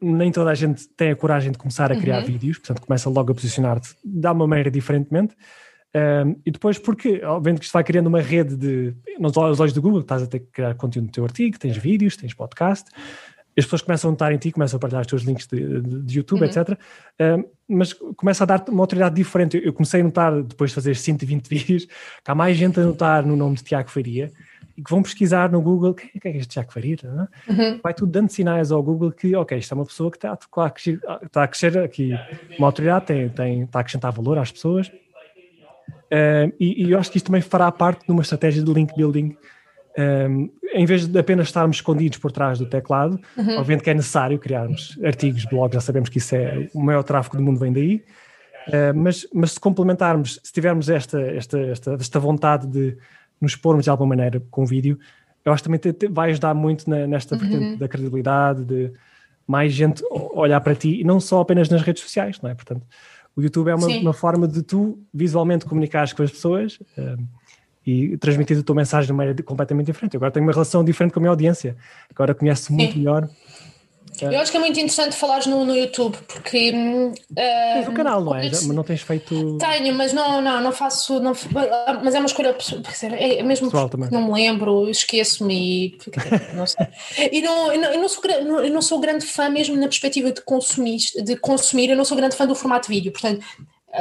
nem toda a gente tem a coragem de começar a criar uhum. vídeos, portanto começa logo a posicionar-te de uma maneira diferentemente. Um, e depois porque, vendo que isto vai criando uma rede de, nos olhos do Google, estás a ter que criar conteúdo no teu artigo, tens vídeos, tens podcast, as pessoas começam a notar em ti, começam a partilhar os teus links de, de, de YouTube, uhum. etc. Um, mas começa a dar uma autoridade diferente. Eu comecei a notar, depois de fazer 120 vídeos, que há mais gente a notar no nome de Tiago Faria e que vão pesquisar no Google quem, é este Tiago Faria? É? Uhum. Vai tudo dando sinais ao Google que, ok, isto é uma pessoa que está, está, a, crescer, está a crescer aqui, uma autoridade, tem, tem, está a acrescentar valor às pessoas Uh, e, e, eu acho que isto também fará parte de uma estratégia de link building. Um, em vez de apenas estarmos escondidos por trás do teclado, uhum. obviamente que é necessário criarmos artigos, blogs, já sabemos que isso é o maior tráfego do mundo vem daí, uh, mas, mas se complementarmos, se tivermos esta, esta, esta, esta vontade de nos expormos de alguma maneira com vídeo, eu acho que também te, te, vai ajudar muito na, nesta uhum. vertente da credibilidade, de mais gente olhar para ti, e não só apenas nas redes sociais, não é? Portanto, o YouTube é uma, uma forma de tu visualmente comunicares com as pessoas uh, e transmitir a tua mensagem de uma maneira completamente diferente. Agora tenho uma relação diferente com a minha audiência. Agora conheço muito melhor eu acho que é muito interessante falares no, no YouTube, porque. Uh, tens o canal, não é? Mas não tens feito. Tenho, mas não, não, não faço. Não, mas é uma escolha. É mesmo não me lembro, esqueço-me e. Não sei. e não, eu, não, eu, não sou, eu não sou grande fã, mesmo na perspectiva de consumir, de consumir, eu não sou grande fã do formato vídeo, portanto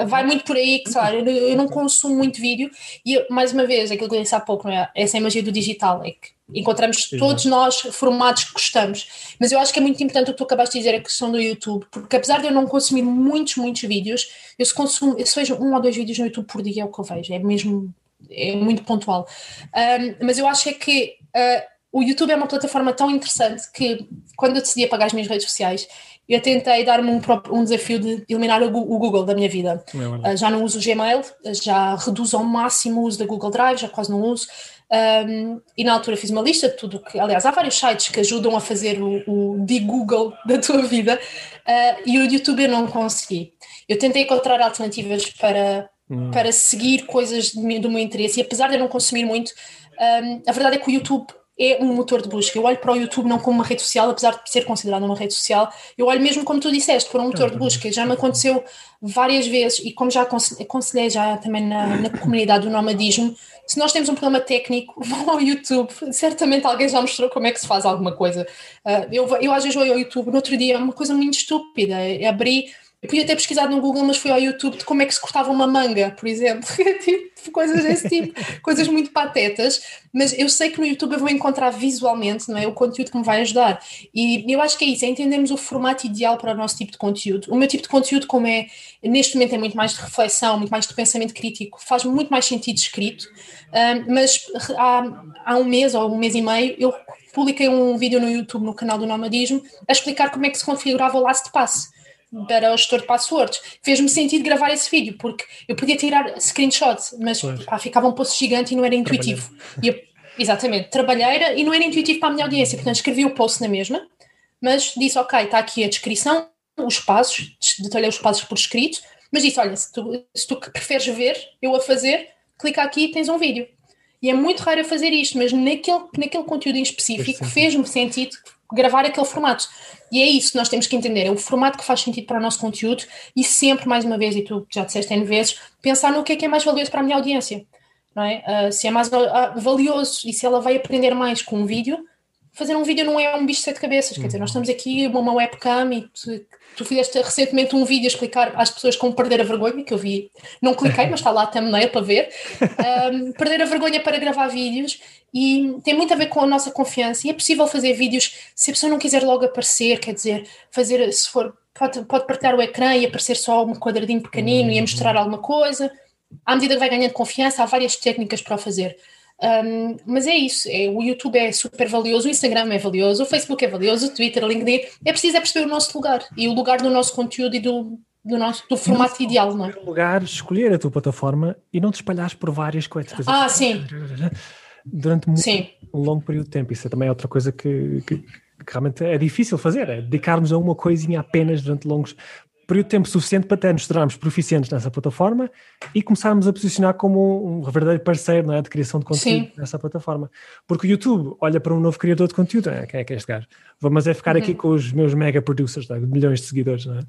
vai muito por aí que, sei lá, eu, não consumo muito vídeo e eu, mais uma vez, aquilo que eu disse há pouco, não é? essa é a magia do digital, é que encontramos todos nós formatos que gostamos, mas eu acho que é muito importante o que tu acabaste de dizer, a questão do YouTube, porque apesar de eu não consumir muitos, muitos vídeos, eu se consumo, eu se vejo um ou dois vídeos no YouTube por dia é o que eu vejo, é mesmo, é muito pontual, um, mas eu acho é que uh, o YouTube é uma plataforma tão interessante que quando eu decidi apagar as minhas redes sociais, eu tentei dar-me um, um, desafio de eliminar o, Google da minha vida. Uh, já não uso o Gmail, já reduzo ao máximo o uso da Google Drive, já quase não uso. Um, e na altura fiz uma lista de tudo que, aliás, há vários sites que ajudam a fazer o, o de Google da tua vida uh, e o YouTube eu não consegui. Eu tentei encontrar alternativas para, hum. para seguir coisas do meu, do meu interesse e apesar de eu não consumir muito, um, a verdade é que o YouTube é um motor de busca. Eu olho para o YouTube não como uma rede social, apesar de ser considerado uma rede social, eu olho mesmo como tu disseste, por um motor de busca. Já me aconteceu várias vezes, e como já aconselhei já também na, na comunidade do nomadismo, se nós temos um problema técnico, vão ao YouTube, certamente alguém já mostrou como é que se faz alguma coisa. Uh, eu, eu às vezes vou ao YouTube, no outro dia, uma coisa muito estúpida, abri eu podia ter pesquisado no Google, mas fui ao YouTube de como é que se cortava uma manga, por exemplo. tipo, coisas desse tipo, coisas muito patetas, mas eu sei que no YouTube eu vou encontrar visualmente não é, o conteúdo que me vai ajudar. E eu acho que é isso, é entendermos o formato ideal para o nosso tipo de conteúdo. O meu tipo de conteúdo, como é, neste momento é muito mais de reflexão, muito mais de pensamento crítico, faz muito mais sentido escrito, um, mas há, há um mês ou um mês e meio eu publiquei um vídeo no YouTube, no canal do Nomadismo, a explicar como é que se configurava o last pass para o gestor de passwords. Fez-me sentido gravar esse vídeo, porque eu podia tirar screenshots, mas pá, ficava um post gigante e não era intuitivo. Eu, exatamente, trabalheira e não era intuitivo para a minha audiência, portanto escrevi o post na mesma, mas disse, ok, está aqui a descrição, os passos, detalhei os passos por escrito, mas disse, olha, se tu, se tu preferes ver eu a fazer, clica aqui e tens um vídeo. E é muito raro eu fazer isto, mas naquele, naquele conteúdo em específico fez-me sentido gravar aquele formato. E é isso que nós temos que entender, é o formato que faz sentido para o nosso conteúdo e sempre, mais uma vez, e tu já disseste N vezes, pensar no que é que é mais valioso para a minha audiência. Não é? Uh, se é mais uh, valioso e se ela vai aprender mais com um vídeo, fazer um vídeo não é um bicho de sete cabeças. Quer dizer, nós estamos aqui uma webcam e tu, tu fizeste recentemente um vídeo a explicar às pessoas como perder a vergonha, que eu vi, não cliquei, mas está lá a thumbnail para ver. Um, perder a vergonha para gravar vídeos e tem muito a ver com a nossa confiança. E é possível fazer vídeos se a pessoa não quiser logo aparecer, quer dizer, fazer, se for, pode, pode partilhar o ecrã e aparecer só um quadradinho pequenino e a mostrar alguma coisa. À medida que vai ganhando confiança, há várias técnicas para o fazer. Um, mas é isso, é, o YouTube é super valioso, o Instagram é valioso, o Facebook é valioso, o Twitter, o LinkedIn. É preciso é perceber o nosso lugar e o lugar do nosso conteúdo e do, do, nosso, do formato no ideal, não é? lugar, escolher a tua plataforma e não te espalhares por várias coisas. Ah, sim durante muito, um longo período de tempo. Isso é também outra coisa que, que, que realmente é difícil fazer, é dedicarmos a uma coisinha apenas durante longos período de tempo suficiente para até nos tornarmos proficientes nessa plataforma e começarmos a posicionar como um verdadeiro parceiro não é, de criação de conteúdo Sim. nessa plataforma. Porque o YouTube olha para um novo criador de conteúdo, é? quem é que é este gajo? Vamos é ficar uhum. aqui com os meus mega producers, é? milhões de seguidores, não é?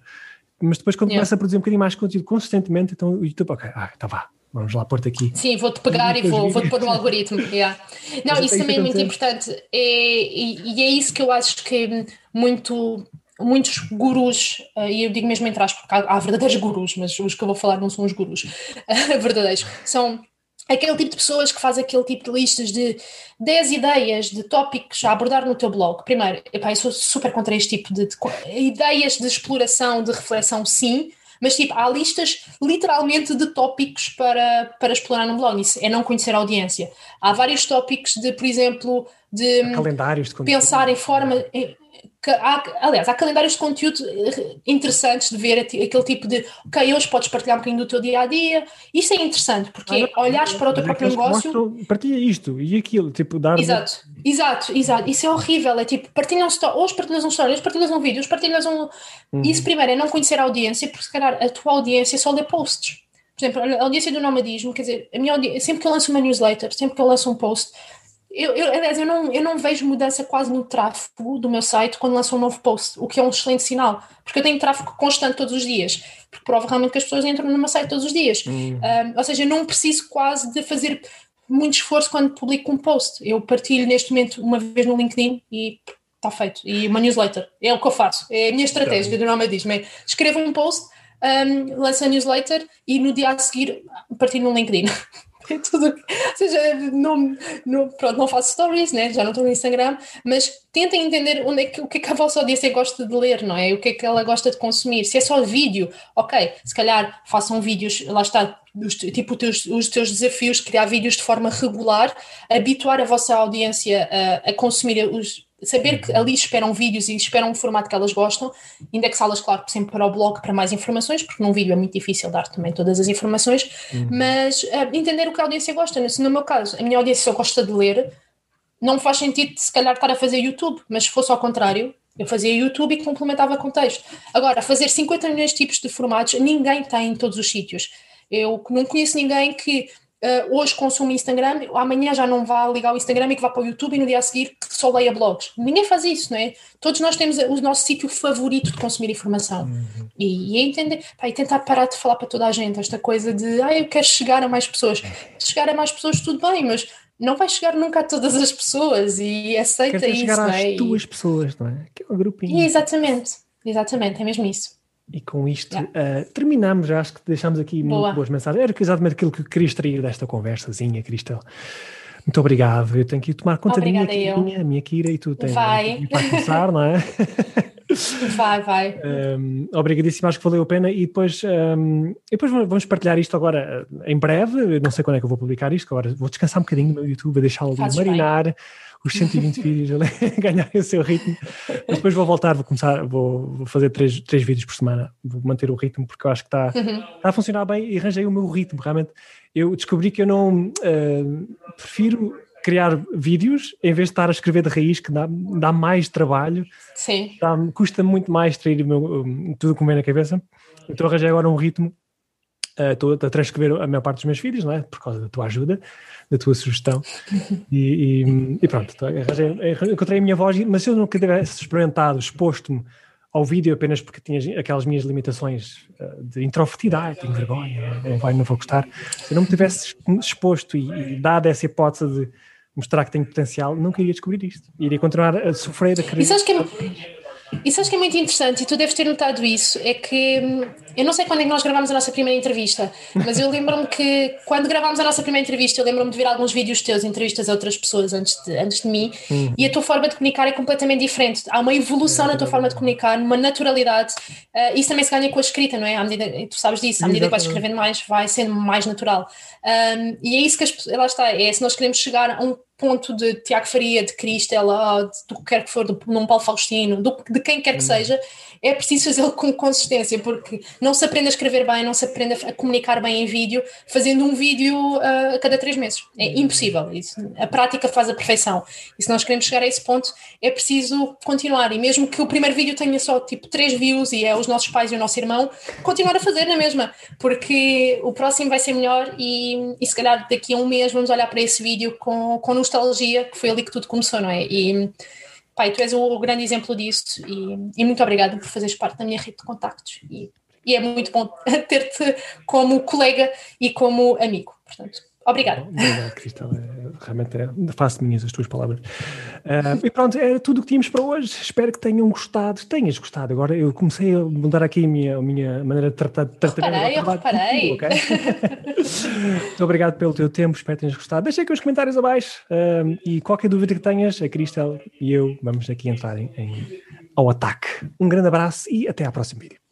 Mas depois quando yeah. começa a produzir um bocadinho mais conteúdo consistentemente, então o YouTube, ok, ah, tá vá, Vamos lá pôr-te aqui. Sim, vou-te pegar e vou, vou-te pôr no algoritmo. Yeah. Não, isso também é muito importante. É, e, e, é isso que eu acho que muito, muitos gurus, eh, e eu digo mesmo entre aspas, porque há, há verdadeiros gurus, mas os que eu vou falar não são os gurus verdadeiros, são aquele tipo de pessoas que faz aquele tipo de listas de 10 ideias de tópicos a abordar no teu blog. Primeiro, epá, eu sou super contra este tipo de, de ideias de exploração, de reflexão, sim, mas tipo, há listas literalmente de tópicos para, para explorar no blog, isso é não conhecer a audiência. Há vários tópicos de, por exemplo, de calendários de pensar em forma, há, aliás, há calendários de conteúdo eh, interessantes de ver aquele tipo de ok, hoje podes partilhar um bocadinho do teu dia a dia. Isto é interessante, porque ah, olhares para o teu próprio negócio. Partilha isto e aquilo, tipo, dar. Exato, exato, exato. Isso é horrível. É tipo, partilham hoje partilhas um story, hoje partilhas um vídeo, hoje partilhas um. Uhum. Isso primeiro é não conhecer a audiência, porque se calhar a tua audiência só lê posts. Por exemplo, a audiência do nomadismo, quer dizer, a minha audiência, sempre que eu lanço uma newsletter, sempre que eu lanço um post, eu, eu, aliás, eu não, eu não vejo mudança quase no tráfego do meu site quando lanço um novo post, o que é um excelente sinal, porque eu tenho tráfego constante todos os dias, porque prova realmente que as pessoas entram no meu site todos os dias. Uhum. Um, ou seja, eu não preciso quase de fazer muito esforço quando publico um post. Eu partilho neste momento uma vez no LinkedIn e está feito. E uma newsletter, é o que eu faço, é a minha estratégia do nome diz é escrevo um post, um, lanço a newsletter e no dia a seguir partilho no LinkedIn. É tudo. Ou seja, não, não, pronto, não faço stories, né? já não estou no Instagram, mas tentem entender onde é que, o que é que a vossa audiência gosta de ler, não é? O que é que ela gosta de consumir. Se é só vídeo, ok, se calhar façam vídeos, lá está, os, tipo teus, os teus desafios, criar vídeos de forma regular, habituar a vossa audiência a, a consumir os saber que ali esperam vídeos e esperam um formato que elas gostam, indexá-las, claro, sempre para o blog para mais informações, porque num vídeo é muito difícil dar também todas as informações, uhum. mas uh, entender o que a audiência gosta. Se no meu caso a minha audiência só gosta de ler, não faz sentido se calhar estar a fazer YouTube, mas se fosse ao contrário, eu fazia YouTube e complementava com texto. Agora, fazer 50 milhões de tipos de formatos, ninguém tem em todos os sítios. Eu não conheço ninguém que uh, hoje consome Instagram, amanhã já não vá ligar o Instagram e que vá para o YouTube e no dia a seguir só leia blogs. Ninguém faz isso, não é? Todos nós temos o nosso sítio favorito de consumir informação. Uhum. E, e, entender, pá, e tentar parar de falar para toda a gente esta coisa de ah, eu quero chegar a mais pessoas. Chegar a mais pessoas, tudo bem, mas não vai chegar nunca a todas as pessoas e aceita Queres isso. chegar às é? tuas pessoas, não é? Que é um grupinho. E exatamente, exatamente, é mesmo isso. E com isto yeah. uh, terminamos, acho que deixamos aqui Boa. muito boas mensagens. Era exatamente aquilo que queria extrair desta conversazinha, Cristal. Muito obrigado. Eu tenho que tomar conta Obrigada da minha, minha, minha Kira e tu tens vai. para começar, não é? Vai, vai. Um, obrigadíssimo, acho que valeu a pena. E depois, um, depois vamos partilhar isto agora em breve. não sei quando é que eu vou publicar isto, agora vou descansar um bocadinho no meu YouTube, deixá-lo marinar. Bem os 120 vídeos ganharem o seu ritmo. Mas depois vou voltar, vou começar, vou, vou fazer três, três vídeos por semana, vou manter o ritmo porque eu acho que está, uhum. está a funcionar bem e arranjei o meu ritmo. Realmente, eu descobri que eu não uh, prefiro criar vídeos em vez de estar a escrever de raiz, que dá, dá mais trabalho, Sim. Dá, custa muito mais trair o meu, tudo que me vem na cabeça. Então arranjei agora um ritmo. Uh, estou a transcrever a maior parte dos meus vídeos, não é? Por causa da tua ajuda da tua sugestão. E, e, e pronto, então, encontrei a minha voz, mas se eu nunca tivesse experimentado, exposto-me ao vídeo apenas porque tinha aquelas minhas limitações uh, de introvertidade, tenho vergonha, não, vai, não vou gostar, se eu não me tivesse exposto e, e dado essa hipótese de mostrar que tenho potencial, nunca iria descobrir isto. Iria continuar a sofrer, a querer. Isso acho que é, isso acho que é muito interessante e tu deves ter notado isso. É que hum, eu não sei quando é que nós gravámos a nossa primeira entrevista, mas eu lembro-me que quando gravámos a nossa primeira entrevista, eu lembro-me de ver alguns vídeos teus, entrevistas a outras pessoas antes de, antes de mim, uhum. e a tua forma de comunicar é completamente diferente. Há uma evolução na tua forma de comunicar, uma naturalidade. Uh, isso também se ganha com a escrita, não é? À medida, tu sabes disso, à medida que vais escrevendo mais, vai sendo mais natural. Um, e é isso que as, lá está, é se nós queremos chegar a um ponto de Tiago Faria, de Cristela, do que quer que for, do Num Paulo Faustino, do, de quem quer que hum. seja, é preciso fazê-lo com consistência, porque não se aprende a escrever bem, não se aprende a comunicar bem em vídeo, fazendo um vídeo uh, a cada três meses. É hum. impossível. Isso, a prática faz a perfeição. E se nós queremos chegar a esse ponto, é preciso continuar. E mesmo que o primeiro vídeo tenha só tipo três views e é os nossos pais e o nosso irmão, continuar a fazer na mesma, porque o próximo vai ser melhor e, e se calhar daqui a um mês vamos olhar para esse vídeo com, com nostalgia, que foi ali que tudo começou, não é? E pai, tu és o, o grande exemplo disso e, e, muito obrigada por fazeres parte da minha rede de contactos e, e é muito bom ter-te como colega e como amigo, portanto Obrigada. Obrigado, Cristal. É, realmente é, faço minhas as tuas palavras. Uh, e pronto, era tudo o que tínhamos para hoje. Espero que tenham gostado. Tenhas gostado. Agora eu comecei a mudar aqui a minha, a minha maneira de tratar. De tratar reparei, eu reparei. okay? Muito obrigado pelo teu tempo. Espero que tenhas gostado. Deixa aqui os comentários abaixo. Uh, e qualquer dúvida que tenhas, a Cristal e eu vamos aqui entrar em, em, ao ataque. Um grande abraço e até à próxima vídeo.